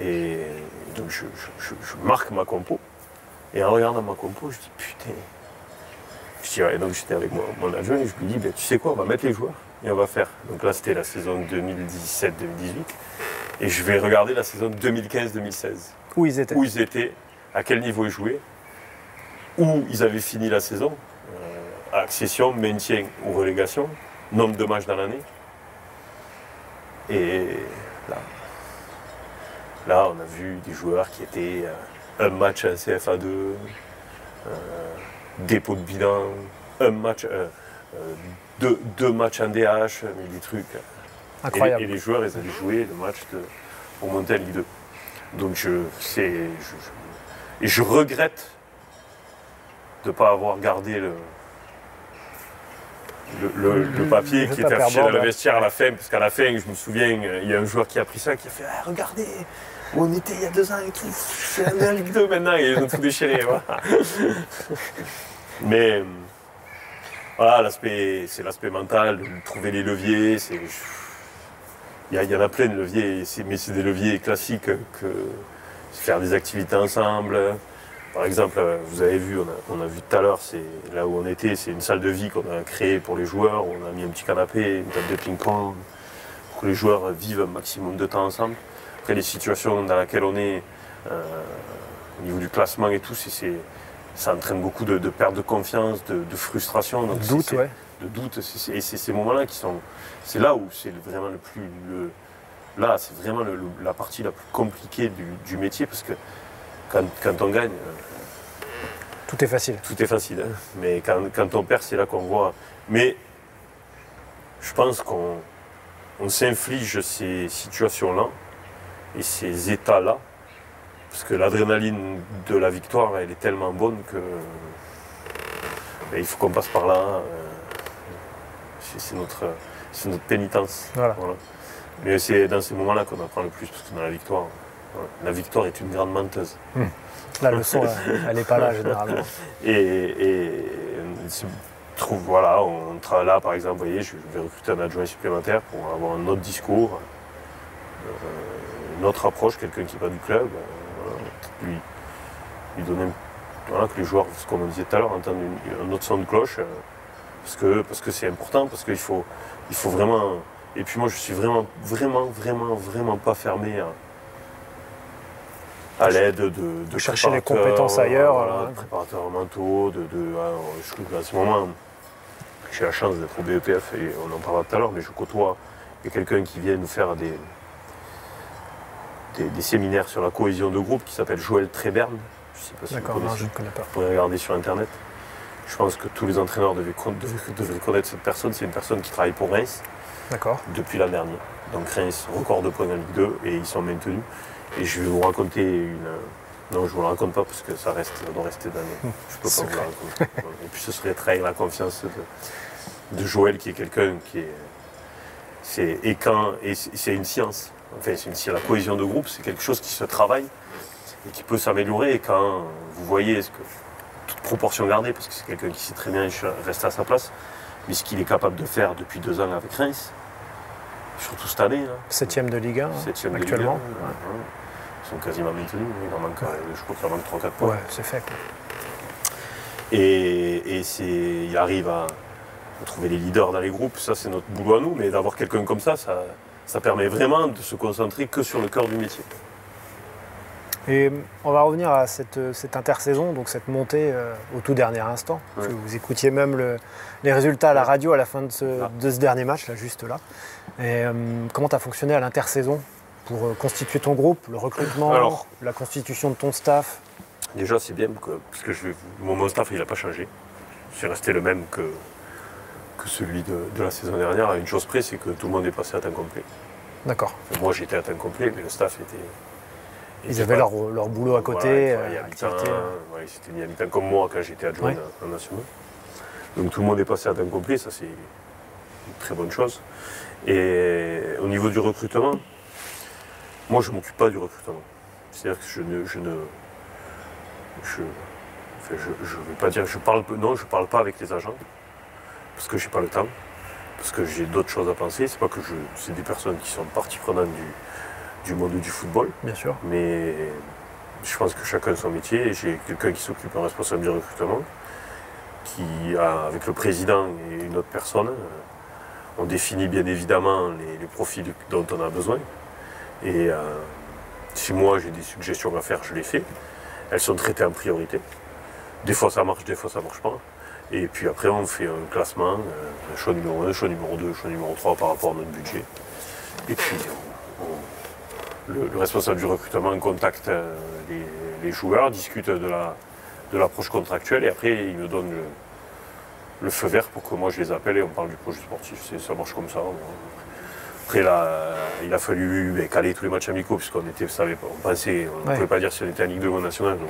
Et donc je, je- je- je marque ma compo. Et en regardant ma compo, je dis putain. Ouais, donc j'étais avec mon, mon adjoint et je lui dis, ben, tu sais quoi, on va mettre les joueurs et on va faire. Donc là c'était la saison 2017-2018. Et je vais regarder la saison 2015-2016 Où ils étaient. où ils étaient, à quel niveau ils jouaient, où ils avaient fini la saison, euh, accession, maintien ou relégation, nombre de matchs dans l'année. Et là, là, on a vu des joueurs qui étaient euh, un match en CFA2, euh, dépôt de bilan, un match, euh, euh, deux, deux matchs en DH, mais des trucs. Et les, Incroyable. et les joueurs, ils allaient jouer le match de- pour monter en Ligue 2. Donc je, c'est, je, je- et je regrette de ne pas avoir gardé le, le, le- le papier qui était affiché dans le vestiaire à la fin, parce qu'à la fin, je me souviens, il y a un joueur qui a pris ça, qui a fait Ah, Regardez, on était il y a deux ans et tout, c'est en Ligue 2 maintenant, ils ont tout déchiré. voilà. Mais voilà, c'est l'aspect mental, de trouver les leviers. Il y, en a plein de leviers, mais c'est des leviers classiques que faire des activités ensemble. Par exemple, vous avez vu, on a, on a vu tout à l'heure, c'est là où on était, c'est une salle de vie qu'on a créée pour les joueurs. On a mis un petit canapé, une table de ping-pong, pour que les joueurs vivent un maximum de temps ensemble. Après, les situations dans lesquelles on est, euh, au niveau du classement et tout, c'est, ça entraîne beaucoup de, de perte de confiance, de, de frustration. Donc c'est- Doute, ouais. de doute. Et c'est ces moments-là qui sont. C'est là où c'est vraiment le plus. le- là, c'est vraiment le- le- la partie la plus compliquée du, du métier parce que quand, quand on gagne, euh, Tout est facile. tout est facile. hein. Mais quand, quand on perd, c'est là qu'on voit. Mais je pense qu'on on s'inflige ces situations-là et ces états-là parce que l'adrénaline de la victoire, elle est tellement bonne que ben, il faut qu'on passe par là. euh, c'est notre, c'est notre pénitence. Voilà. Mais c'est dans ces moments-là qu'on apprend le plus, parce que dans la victoire, voilà, la victoire est une grande menteuse. La leçon, elle- n'est pas là généralement. Et, trouve, voilà, on travaille là, par exemple, vous voyez, je vais recruter un adjoint supplémentaire pour avoir un autre discours, euh, une autre approche, quelqu'un qui va du club, euh, voilà, lui, lui donner, voilà, que les joueurs, comme on disait tout à l'heure, entendent une- un autre son de cloche, euh, parce que parce que c'est important, parce qu'il faut, il faut vraiment. Et puis moi, je suis vraiment, vraiment, vraiment, vraiment pas fermé à, à l'aide de, de Chercher les compétences ailleurs, voilà, de préparateurs mentaux, de, de alors, je trouve qu'à ce moment, j'ai la chance d'être au BEPF et on en parlera tout à l'heure, mais je côtoie il y a quelqu'un qui vient nous faire des, des, des séminaires sur la cohésion de groupe qui s'appelle Joël Tréberne. Je sais pas si vous D'accord, non, connaissez. je ne connais pas. Vous pouvez regarder sur internet. Je pense que tous les entraîneurs devaient, devraient connaître cette personne. C'est une personne qui travaille pour Reims D'accord. depuis l'an dernier. Donc Reims, record de points en Ligue 2 et ils sont maintenus. Et je vais vous raconter une. Non, je ne vous la raconte pas parce que ça reste, ça doit rester dans les- Je peux pas vous la raconter. Et puis ce serait trahir la confiance de, de Joël qui est quelqu'un qui est. C'est et quand et c'est une science. Enfin, c'est. La cohésion de groupe, c'est quelque chose qui se travaille et qui peut s'améliorer. Et quand vous voyez ce que toute proportion gardée, parce que c'est quelqu'un qui sait très bien rester à sa place, mais ce qu'il est capable de faire depuis deux ans avec Reims, surtout cette année, là, Septième de Ligue 1 hein, septième Ligue actuellement. 1, ouais. Ils sont quasiment maintenus. Il en manque, euh, je crois qu'il en manque 3-4 points. Ouais, c'est fait. quoi. Et, il arrive à, à trouver les leaders dans les groupes, ça c'est notre boulot à nous, mais d'avoir quelqu'un comme ça, ça, ça permet vraiment de se concentrer que sur le cœur du métier. Et on va revenir à cette, euh, cette intersaison, donc cette montée euh, au tout dernier instant. Parce Ouais. que vous écoutiez même le- les résultats à la radio à la fin de ce, Ah. de ce dernier match, là, juste là. Et euh, comment tu as fonctionné à l'intersaison pour euh, constituer ton groupe, le recrutement, Alors. la constitution de ton staff? Déjà c'est bien, parce que je mon staff il n'a pas changé. C'est resté le même que, que celui de, de la saison dernière. À une chose près, c'est que tout le monde est passé à temps complet. D'accord. Enfin, moi j'étais à temps complet, mais le staff était. Ils avaient pas- leur, leur boulot à côté, Voilà, il euh, à mi-temps, activité. ouais, ils s'étaient mis à mi-temps comme moi quand j'étais adjoint Ouais. en, national. Donc tout le monde est passé à temps complet, ça c'est une très bonne chose. Et au niveau du recrutement, moi je ne m'occupe pas du recrutement. C'est-à-dire que je ne. Je ne je, enfin, je, je vais pas dire, je parle, non, je parle pas avec les agents parce que j'ai pas le temps, parce que j'ai d'autres choses à penser. C'est pas que je, c'est des personnes qui sont partie prenante du, du monde du football. Bien sûr. Mais je pense que chacun a son métier. J'ai quelqu'un qui s'occupe en responsable du recrutement, qui a, avec le président et une autre personne, euh, on définit bien évidemment les, les profils dont on a besoin. Et euh, si moi j'ai des suggestions à faire, je les fais. Elles sont traitées en priorité. Des fois ça marche, des fois ça marche pas. Et puis après on fait un classement, euh, choix numéro 1, choix numéro 2, choix numéro 3 par rapport à notre budget. Et puis on- on- le, le responsable du recrutement contacte euh, les, les joueurs, discute de la de l'approche contractuelle et après il me donne le, le feu vert pour que moi je les appelle et on parle du projet sportif. Ça marche comme ça. Après là, il a fallu ben, caler tous les matchs amicaux puisqu'on on pensait, on ne Ouais. pouvait pas dire si on était en Ligue 2 ou en National. donc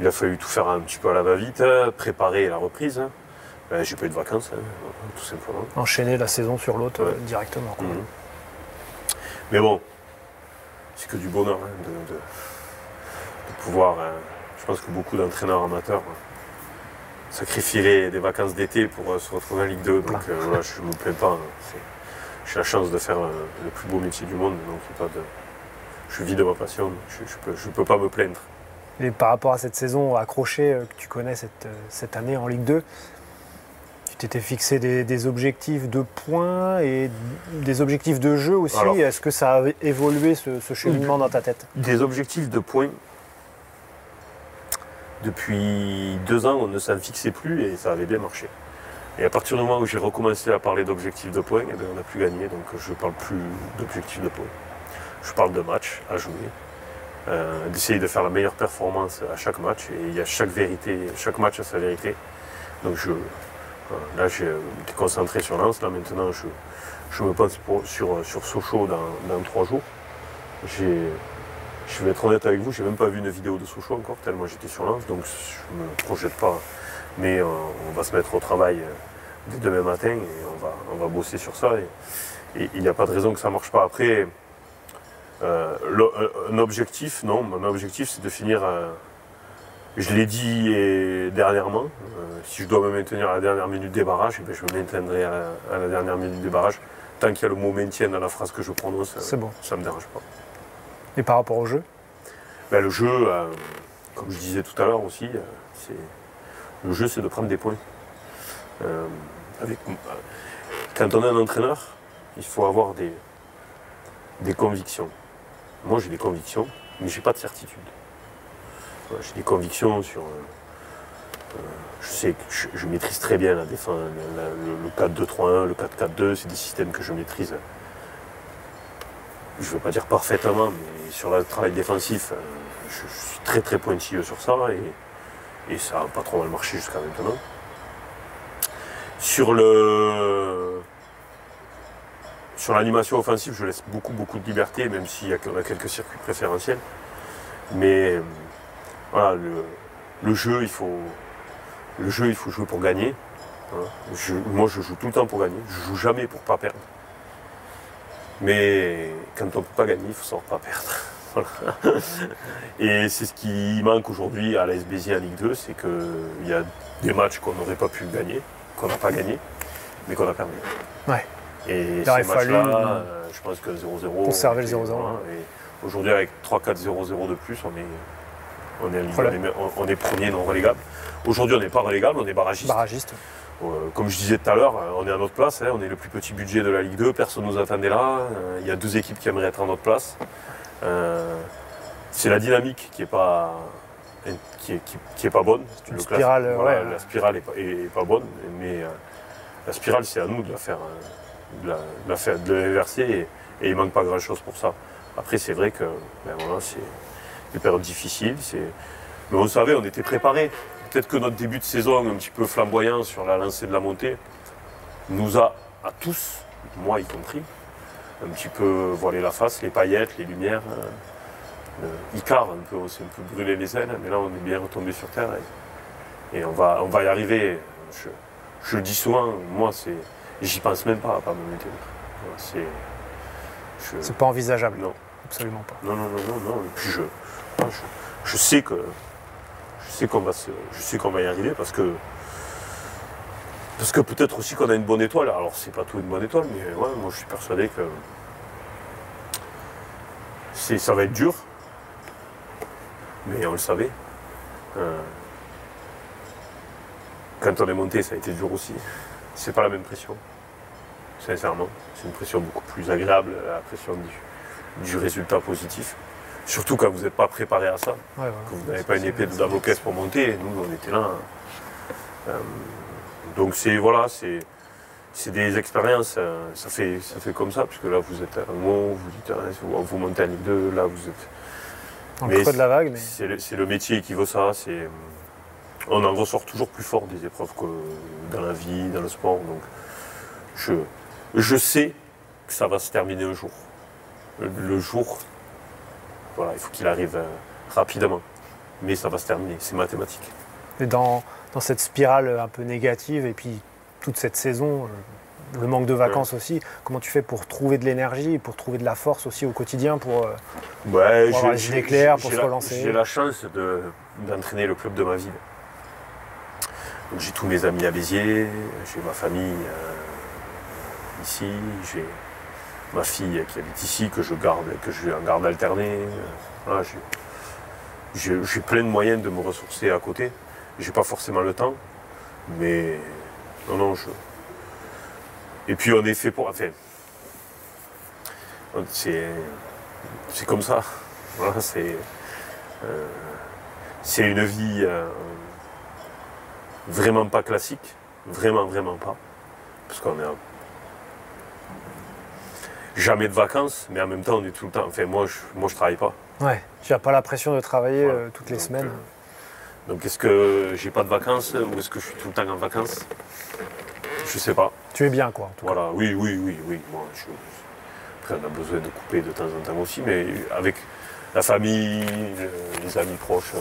il a fallu tout faire un petit peu à la va-vite, hein, préparer la reprise. hein. Ben, J'ai pas eu de vacances, hein, tout simplement. Enchaîner la saison sur l'autre Ouais. euh, directement. quoi. Mhm. Mais bon, c'est que du bonheur hein, de, de- de pouvoir. hein, je pense que beaucoup d'entraîneurs amateurs sacrifieraient des vacances d'été pour euh, se retrouver en Ligue 2. Donc euh, voilà, je ne me plains pas. J'ai la chance de faire euh, le plus beau métier du monde, donc pas de. Je vis de ma passion, je ne peux pas me plaindre. Et par rapport à cette saison accrochée euh, que tu connais cette, euh, cette année en Ligue 2, tu t'étais fixé des, des objectifs de points et des objectifs de jeu aussi. Est-ce que ça a évolué ce, ce cheminement dans ta tête? Des objectifs de points. Depuis deux ans, on ne s'en fixait plus et ça avait bien marché. Et à partir du moment où j'ai recommencé à parler d'objectifs de points, eh ben, on n'a plus gagné, donc je ne parle plus d'objectifs de points. Je parle de matchs à jouer, euh, d'essayer de faire la meilleure performance à chaque match. Et il y a chaque vérité, chaque match a sa vérité. Donc je, voilà, là, j'ai été concentré sur Lens. Là maintenant, je, je me pense pour- sur, sur Sochaux dans, dans trois jours. J'ai je vais être honnête avec vous, j'ai même pas vu une vidéo de Sochaux encore, tellement j'étais sur Lens, donc je me projette pas. Mais euh, on va se mettre au travail euh, dès demain matin et on va, on va bosser sur ça. Et, et il n'y a pas de raison que ça marche pas. Après, euh, le- un objectif, non, mon objectif c'est de finir. euh, je l'ai dit et dernièrement, euh, si je dois me maintenir à la dernière minute des barrages, eh ben, je me maintiendrai à la, à la dernière minute des barrages. Tant qu'il y a le mot maintien dans la phrase que je prononce, euh, bon. ça ne me dérange pas. Et par rapport au jeu? Ben, le jeu, euh, comme je disais tout à l'heure aussi, euh, le jeu, c'est de prendre des points. Euh, avec, euh, quand on est un entraîneur, il faut avoir des, des convictions. Moi, j'ai des convictions, mais j'ai pas de certitude. J'ai des convictions sur. euh, euh, je sais que je, je maîtrise très bien le, le 4-2-3-1, le 4-4-2, c'est des systèmes que je maîtrise je ne veux pas dire parfaitement, mais sur le travail défensif, euh, je, je suis très très pointilleux sur ça et, et ça n'a pas trop mal marché jusqu'à maintenant. Sur le sur l'animation offensive, je laisse beaucoup beaucoup de liberté, même s'il y a quelques circuits préférentiels. Mais euh, voilà, le, jeu, il faut jouer pour gagner. Je- moi, je joue tout le temps pour gagner. Je joue jamais pour pas perdre. Mais quand on ne peut pas gagner, il faut savoir pas perdre. Et c'est ce qui manque aujourd'hui à la SBZ en Ligue 2, c'est qu'il y a des matchs qu'on n'aurait pas pu gagner, qu'on n'a pas gagné, mais qu'on a perdu. Ouais. Et Il aurait fallu, euh, je pense que 0-0. conserver le et 0-0, voilà. Et Aujourd'hui, avec 3-4-0-0 de plus, on est, on est, Voilà. on est- premier non relégable. Aujourd'hui, on n'est pas relégable, on est barragiste. Barragiste. Euh, comme je disais tout à l'heure, euh, on est à notre place, hein, on est le plus petit budget de la Ligue 2, personne ne nous attendait là, euh, il y a deux équipes qui aimeraient être à notre place. Euh, c'est la dynamique qui n'est pas, qui est, qui- qui est pas bonne. une Le spirale, voilà, ouais. La spirale n'est pas, est- est pas bonne, mais euh, la spirale, c'est à nous de la faire, euh, de la, l'inverser et, et il manque pas grand-chose pour ça. Après, c'est vrai que ben voilà, c'est des périodes difficiles, mais on savait, on était préparés. Peut-être que notre début de saison, un petit peu flamboyant sur la lancée de la montée, nous a, à tous, moi y compris, un petit peu voilé la face, les paillettes, les lumières. euh, Icar, un peu, on un peu brûlé les ailes, mais là on est bien retombé sur terre et, et on, va, on va y arriver. Je, je le dis souvent, moi c'est, j'y pense même pas à pas me. Voilà, C'est, je- pas envisageable. non. Absolument pas. Non, non, non, non, non. Et puis je, je, je sais que je sais qu'on va se, je sais qu'on va y arriver parce que parce que peut-être aussi qu'on a une bonne étoile. Alors c'est pas tout une bonne étoile, mais ouais, moi je suis persuadé que c'est, ça va être dur. Mais on le savait. Euh, quand on est monté, ça a été dur aussi. C'est pas la même pression. Sincèrement, c'est une pression beaucoup plus agréable, la pression du, du résultat positif. Surtout quand vous n'êtes pas préparé à ça, Ouais, voilà. que vous n'avez pas une épée de Damoclès pour monter. Nous, on était là. hein. Euh, donc c'est voilà, c'est c'est des expériences. euh, ça fait ça fait comme ça, puisque là vous êtes à un où vous dites ah, vous, montez à Ligue 2, là vous êtes. Le Mais creux de la vague, mais C'est le, le métier qui veut ça. C'est euh, on en ressort toujours plus fort des épreuves que dans la vie, dans le sport. Donc je je sais que ça va se terminer un jour. Le, le jour, voilà, il faut qu'il arrive euh, rapidement. Mais ça va se terminer, c'est mathématique. et dans, dans cette spirale un peu négative et puis toute cette saison, euh, le manque de vacances aussi, comment tu fais pour trouver de l'énergie, pour trouver de la force aussi au quotidien pour, euh, Ouais, Pour avoir les pour se la- relancer. J'ai la chance de- d'entraîner le club de ma ville. J'ai tous mes amis à Béziers, j'ai ma famille euh, ici, j'ai ma fille qui habite ici, que je garde, que je en garde alternée. euh, j'ai- plein de moyens de me ressourcer à côté. J'ai pas forcément le temps, mais non, non, je. Et puis on est fait pour. Enfin, c'est c'est comme ça. C'est euh, c'est une vie euh, vraiment pas classique, vraiment vraiment pas, parce qu'on est jamais de vacances, mais en même temps on est tout le temps. Enfin moi je moi je travaille pas. ouais, tu n'as pas la pression de travailler Voilà. euh, toutes les Donc, semaines. euh, Donc est-ce que j'ai pas de vacances ou est-ce que je suis tout le temps en vacances? Je sais pas. Tu es bien quoi. en tout cas. Voilà, oui, oui, oui, oui. Moi, je- Après, on a besoin de couper de temps en temps aussi, mais avec la famille, le- les amis proches,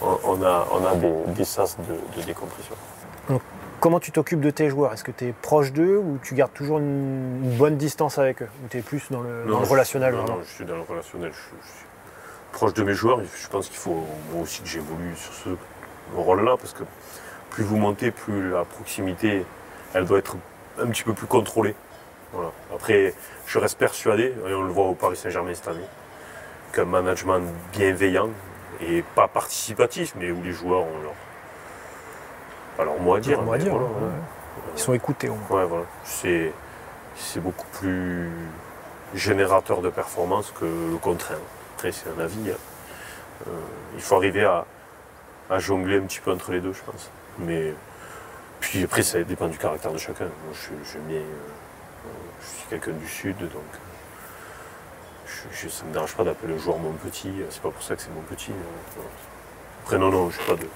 on, on a, on a des, des sas de, de décompression. Comment tu t'occupes de tes joueurs? Est-ce que tu es proche d'eux ou tu gardes toujours une, une bonne distance avec eux? Ou tu es plus dans le, dans le je- relationnel non, je suis dans le relationnel. Je, je suis proche de mes joueurs. Je pense qu'il faut moi aussi que j'évolue sur ce rôle-là, parce que plus vous montez, plus la proximité, elle doit être un petit peu plus contrôlée. Voilà. Après, je reste persuadé, et on le voit au Paris Saint-Germain cette année, qu'un management bienveillant et pas participatif, mais où les joueurs ont leur, mot à dire. À dire, voilà, voilà. Ils sont écoutés au moins. Ouais, voilà. C'est, c'est beaucoup plus générateur de performance que le contraire. Après, c'est un avis. hein. Euh, il faut arriver à, à jongler un petit peu entre les deux, je pense. Mais puis après, ça dépend du caractère de chacun. Moi, je, euh, je suis quelqu'un du Sud, donc je- je- ça ne me dérange pas d'appeler le joueur mon petit, c'est pas pour ça que c'est mon petit. euh, voilà. Après, non, non, j'ai pas de.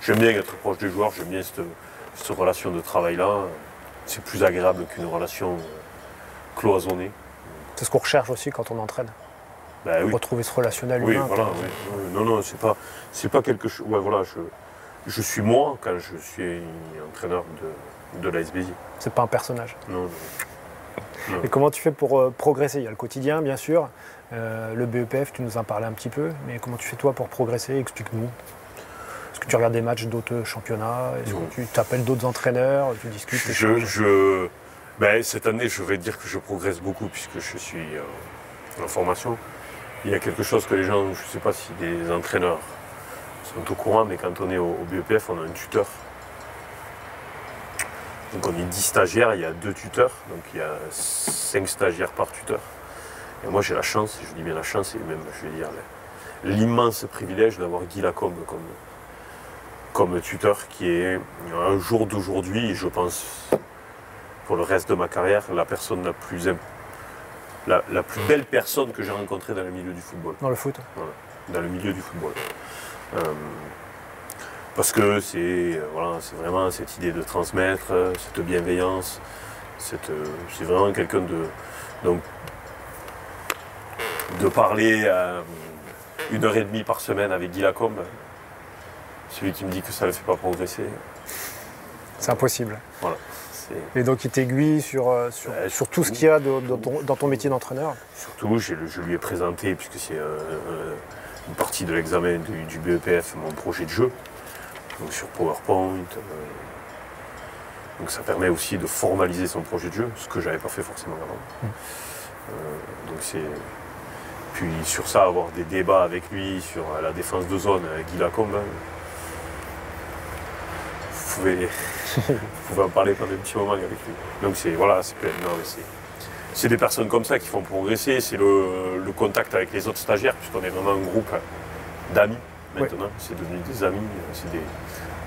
J'aime bien être proche des joueurs, j'aime bien cette, cette relation de travail-là. C'est plus agréable qu'une relation euh, cloisonnée. C'est ce qu'on recherche aussi quand on entraîne. Oui. Retrouver ce relationnel Oui, humain. voilà. oui. Non, non, c'est pas, c'est pas quelque chose. Ouais, voilà, je, je suis moi quand je suis entraîneur de, de l'AS Béziers. C'est pas un personnage. Non, non. Et comment tu fais pour euh, progresser? Il y a le quotidien, bien sûr. Euh, le BEPF, tu nous en parlais un petit peu. Mais comment tu fais toi pour progresser? Explique-nous. Est-ce que tu regardes des matchs d'autres championnats? Est-ce que tu t'appelles d'autres entraîneurs? Tu discutes Je, ben, cette année, je vais dire que je progresse beaucoup puisque je suis euh, en formation. Il y a quelque chose que les gens, je ne sais pas si des entraîneurs sont au courant, mais quand on est au, au BEPF, on a un tuteur. Donc on est 10 stagiaires, il y a deux tuteurs, donc il y a 5 stagiaires par tuteur. Et moi j'ai la chance, je dis bien la chance, et même je vais dire l'immense privilège d'avoir Guy Lacombe comme, comme tuteur, qui est un jour d'aujourd'hui, je pense pour le reste de ma carrière, la personne la plus, la, la plus belle personne que j'ai rencontrée dans le milieu du football. dans le foot Dans le milieu du football. Euh, parce que c'est euh, voilà, vraiment cette idée de transmettre, euh, cette bienveillance, c'est vraiment quelqu'un de. De parler euh, une heure et demie par semaine avec Guy Lacombe, celui qui me dit que ça ne le fait pas progresser, C'est impossible. voilà. Et donc il t'aiguille sur, euh, sur, Ouais, sur tout ce qu'il y a de- dans, ton, dans ton métier d'entraîneur. Surtout, je lui ai présenté, puisque c'est euh, euh, une partie de l'examen du, du BEPF, mon projet de jeu, donc sur PowerPoint. euh, donc ça permet aussi de formaliser son projet de jeu, ce que j'avais pas fait forcément avant. Euh, donc c'est. Puis sur ça, avoir des débats avec lui sur euh, la défense de zone avec Guy Lacombe, hein, vous pouvez, vous pouvez en parler pendant un petit moment avec lui. Donc c'est voilà, c'est des personnes comme ça qui font progresser, c'est le, le contact avec les autres stagiaires, puisqu'on est vraiment un groupe d'amis maintenant, c'est devenu des amis, c'est des,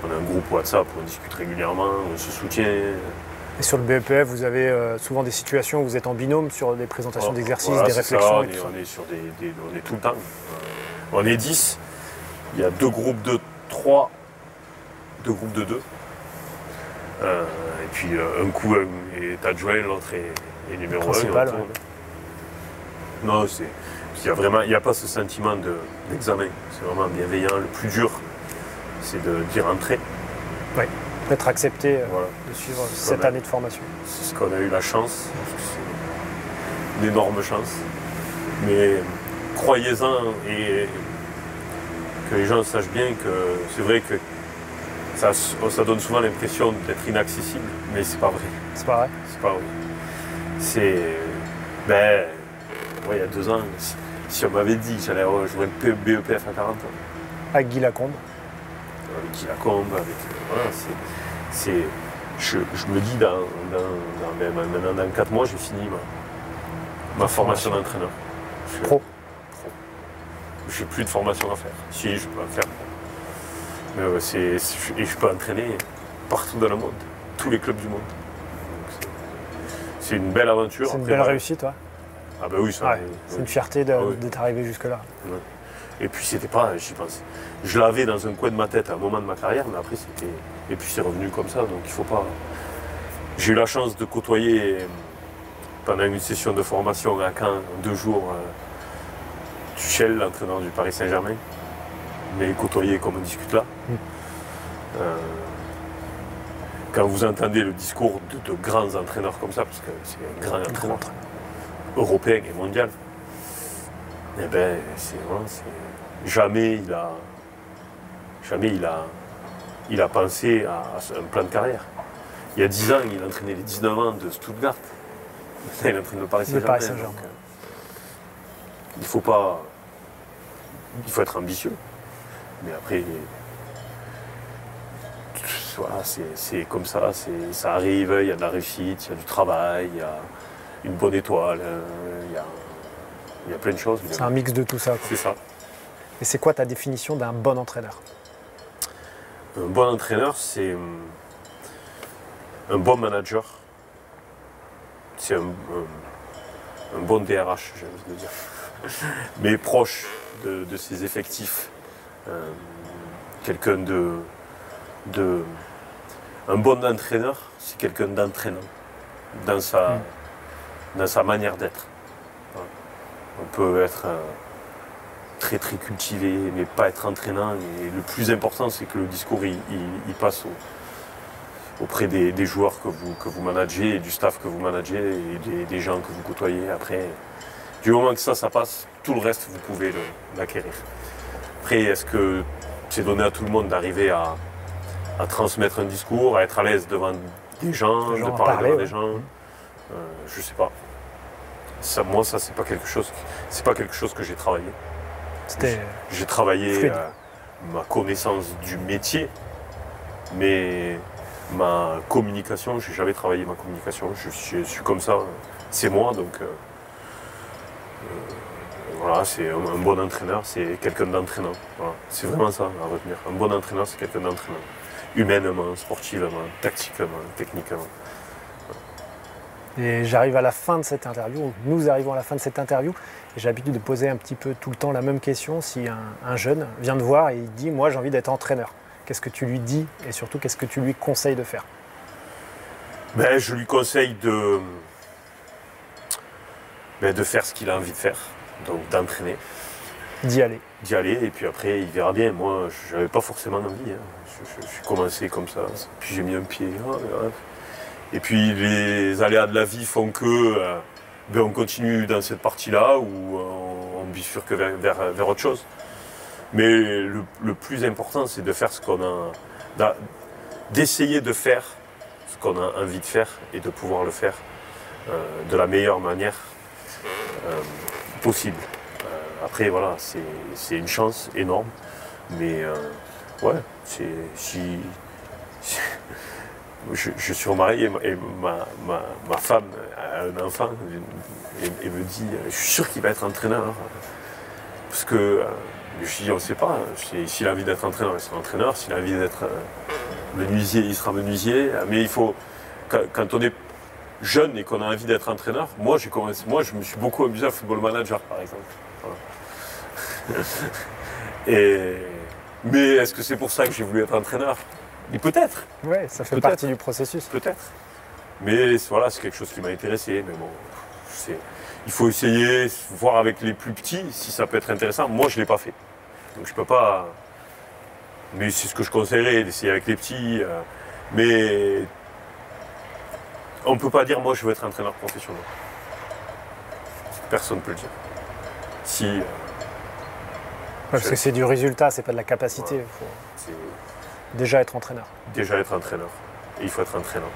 on a un groupe WhatsApp où on discute régulièrement, on se soutient. Et sur le BEPF, vous avez euh, souvent des situations où vous êtes en binôme sur des présentations d'exercices, Voilà, des ça, réflexions on, et est, tout ça. on est sur des, des- on est tout le temps. Euh, on est 10, il y a deux groupes de 3, deux groupes de 2. et puis euh, un coup est adjoint, l'autre est, est numéro 1. Principal, ouais. Non, c'est. Il n'y a vraiment, il n'y a pas ce sentiment de- d'examen. c'est vraiment bienveillant. Le plus dur, c'est de dire entrer. D'être accepté euh, Voilà. de suivre cette année de formation. C'est ce qu'on a eu la chance. une énorme chance. Mais croyez-en et que les gens sachent bien que c'est vrai que ça, ça donne souvent l'impression d'être inaccessible, mais c'est pas vrai. C'est pas vrai C'est pas vrai. C'est. Ben. ouais, il y a deux ans, si, si on m'avait dit que j'allais jouer le BEPF à 40 ans, Avec Guy Lacombe. avec Guy Lacombe, avec. Euh, Voilà, c'est. je, je me dis, dans, dans, dans- ben, dans 4 mois, j'ai fini ma, ma formation d'entraîneur. Je Pro. pro. J'ai plus de formation à faire. Si, je peux en faire. Mais ouais, c'est, c'est- et je peux entraîner partout dans le monde, tous les clubs du monde. C'est- une belle aventure. C'est une Après, belle voilà. réussite, ouais. Ah bah oui, ça. Ouais, C'est une fierté Ah oui. d'être arrivé jusque-là. Et puis c'était pas, pense. Je l'avais dans un coin de ma tête à un moment de ma carrière, mais après c'était. Et puis c'est revenu comme ça, donc il faut pas. J'ai eu la chance de côtoyer pendant une session de formation à Caen, deux jours, euh, Tuchel, l'entraîneur du Paris Saint-Germain, mais côtoyer comme on discute là. Mm. Euh, quand vous entendez le discours de, de grands entraîneurs comme ça, parce que c'est un grand Grand entraîneur entraîneur. européen et mondial, eh ben, c'est c'est- jamais il a jamais il a il a pensé à, à un plan de carrière. Il y a 10 ans, il entraînait les 19 ans de Stuttgart. Maintenant, il entraîne le Paris Le Saint-Germain. Donc, euh, il faut pas il faut être ambitieux. Mais après voilà, c'est comme ça, ça arrive, il y a de la réussite, il y a du travail, il y a une bonne étoile, euh, il y a, plein de choses. C'est un mix de tout ça. C'est ça. Et c'est quoi ta définition d'un bon entraîneur? Un bon entraîneur, c'est hum, un bon manager. C'est un, un- un bon DRH, j'ai envie de dire. mais proche de, ses effectifs. Euh, quelqu'un de, de. Un bon entraîneur, c'est quelqu'un d'entraînant dans sa, mm. dans sa manière d'être. On peut être euh, très très cultivé, mais pas être entraînant. Et le plus important, c'est que le discours il, passe auprès des, joueurs que vous, que vous managez, et du staff que vous managez, et des, gens que vous côtoyez. Après, du moment que ça, ça passe, tout le reste, vous pouvez l'acquérir. Après, est-ce que c'est donné à tout le monde d'arriver à, transmettre un discours, à être à l'aise devant des gens, de parler, devant des gens? Mmh. euh, Je sais pas. Ça, moi, ça, c'est pas quelque chose, c'est pas quelque chose que j'ai travaillé. J'ai travaillé euh, ma connaissance du métier, mais ma communication, j'ai jamais travaillé ma communication. Je suis, comme ça, c'est moi, donc euh, voilà, c'est un, bon entraîneur, c'est quelqu'un d'entraînant. C'est vraiment ça à retenir. Un bon entraîneur, c'est quelqu'un d'entraînant. Humainement, sportivement, tactiquement, techniquement. Et j'arrive à la fin de cette interview, nous arrivons à la fin de cette interview, et j'ai l'habitude de poser un petit peu tout le temps la même question. Si un, jeune vient te voir et il dit Moi j'ai envie d'être entraîneur, qu'est-ce que tu lui dis et surtout qu'est-ce que tu lui conseilles de faire? Ben, Je lui conseille de, ben, de faire ce qu'il a envie de faire donc d'entraîner. D'y aller. D'y aller, et puis après, il verra bien. Moi, je n'avais pas forcément envie. Hein. Je, suis commencé comme ça, puis j'ai mis un pied. Ah, et puis les aléas de la vie font que euh, ben, on continue dans cette partie-là ou on, bifurque vers, vers, autre chose. Mais le, plus important, c'est de faire ce qu'on a. d'essayer de faire ce qu'on a envie de faire et de pouvoir le faire euh, de la meilleure manière. Euh, possible. Euh, après, voilà, c'est une chance énorme. Mais euh, ouais, c'est si, je, suis remarié et ma, femme a un enfant et, me dit je suis sûr qu'il va être entraîneur. Parce que euh, je dis on ne sait pas. S'il a envie d'être entraîneur, il sera entraîneur. S'il a envie d'être menuisier, il sera menuisier. Mais il faut. quand on est jeune et qu'on a envie d'être entraîneur, moi commencé, moi je me suis beaucoup amusé à football manager par exemple. et, mais est-ce que c'est pour ça que j'ai voulu être entraîneur? Peut-être. Ouais, ça fait partie du processus. Peut-être. Mais voilà, c'est quelque chose qui m'a intéressé. Mais bon, il faut essayer, voir avec les plus petits si ça peut être intéressant. Moi, je ne l'ai pas fait. Donc je peux pas. Mais c'est ce que je conseillerais, d'essayer avec les petits. Euh, mais on ne peut pas dire moi je veux être entraîneur professionnel. Personne ne peut le dire. Si. Euh, parce que c'est du résultat, c'est pas de la capacité. Faut déjà être entraîneur. Déjà être entraîneur. Et il faut être entraîneur.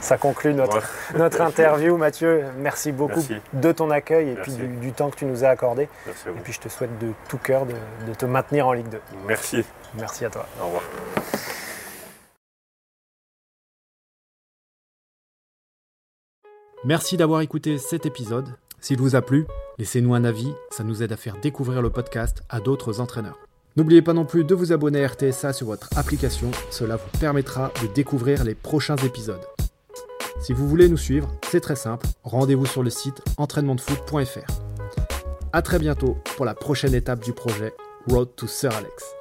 Ça conclut notre, notre interview, Mathieu. Merci beaucoup de ton accueil et puis du, temps que tu nous as accordé. Merci à vous. Et puis je te souhaite de tout cœur de, de te maintenir en Ligue 2. Merci. Merci à toi. Au revoir. Merci d'avoir écouté cet épisode. S'il vous a plu, laissez-nous un avis, ça nous aide à faire découvrir le podcast à d'autres entraîneurs. N'oubliez pas non plus de vous abonner à RTSA sur votre application, cela vous permettra de découvrir les prochains épisodes. Si vous voulez nous suivre, c'est très simple, rendez-vous sur le site entraînementdefoot.fr. A très bientôt pour la prochaine étape du projet Road to Sir Alex.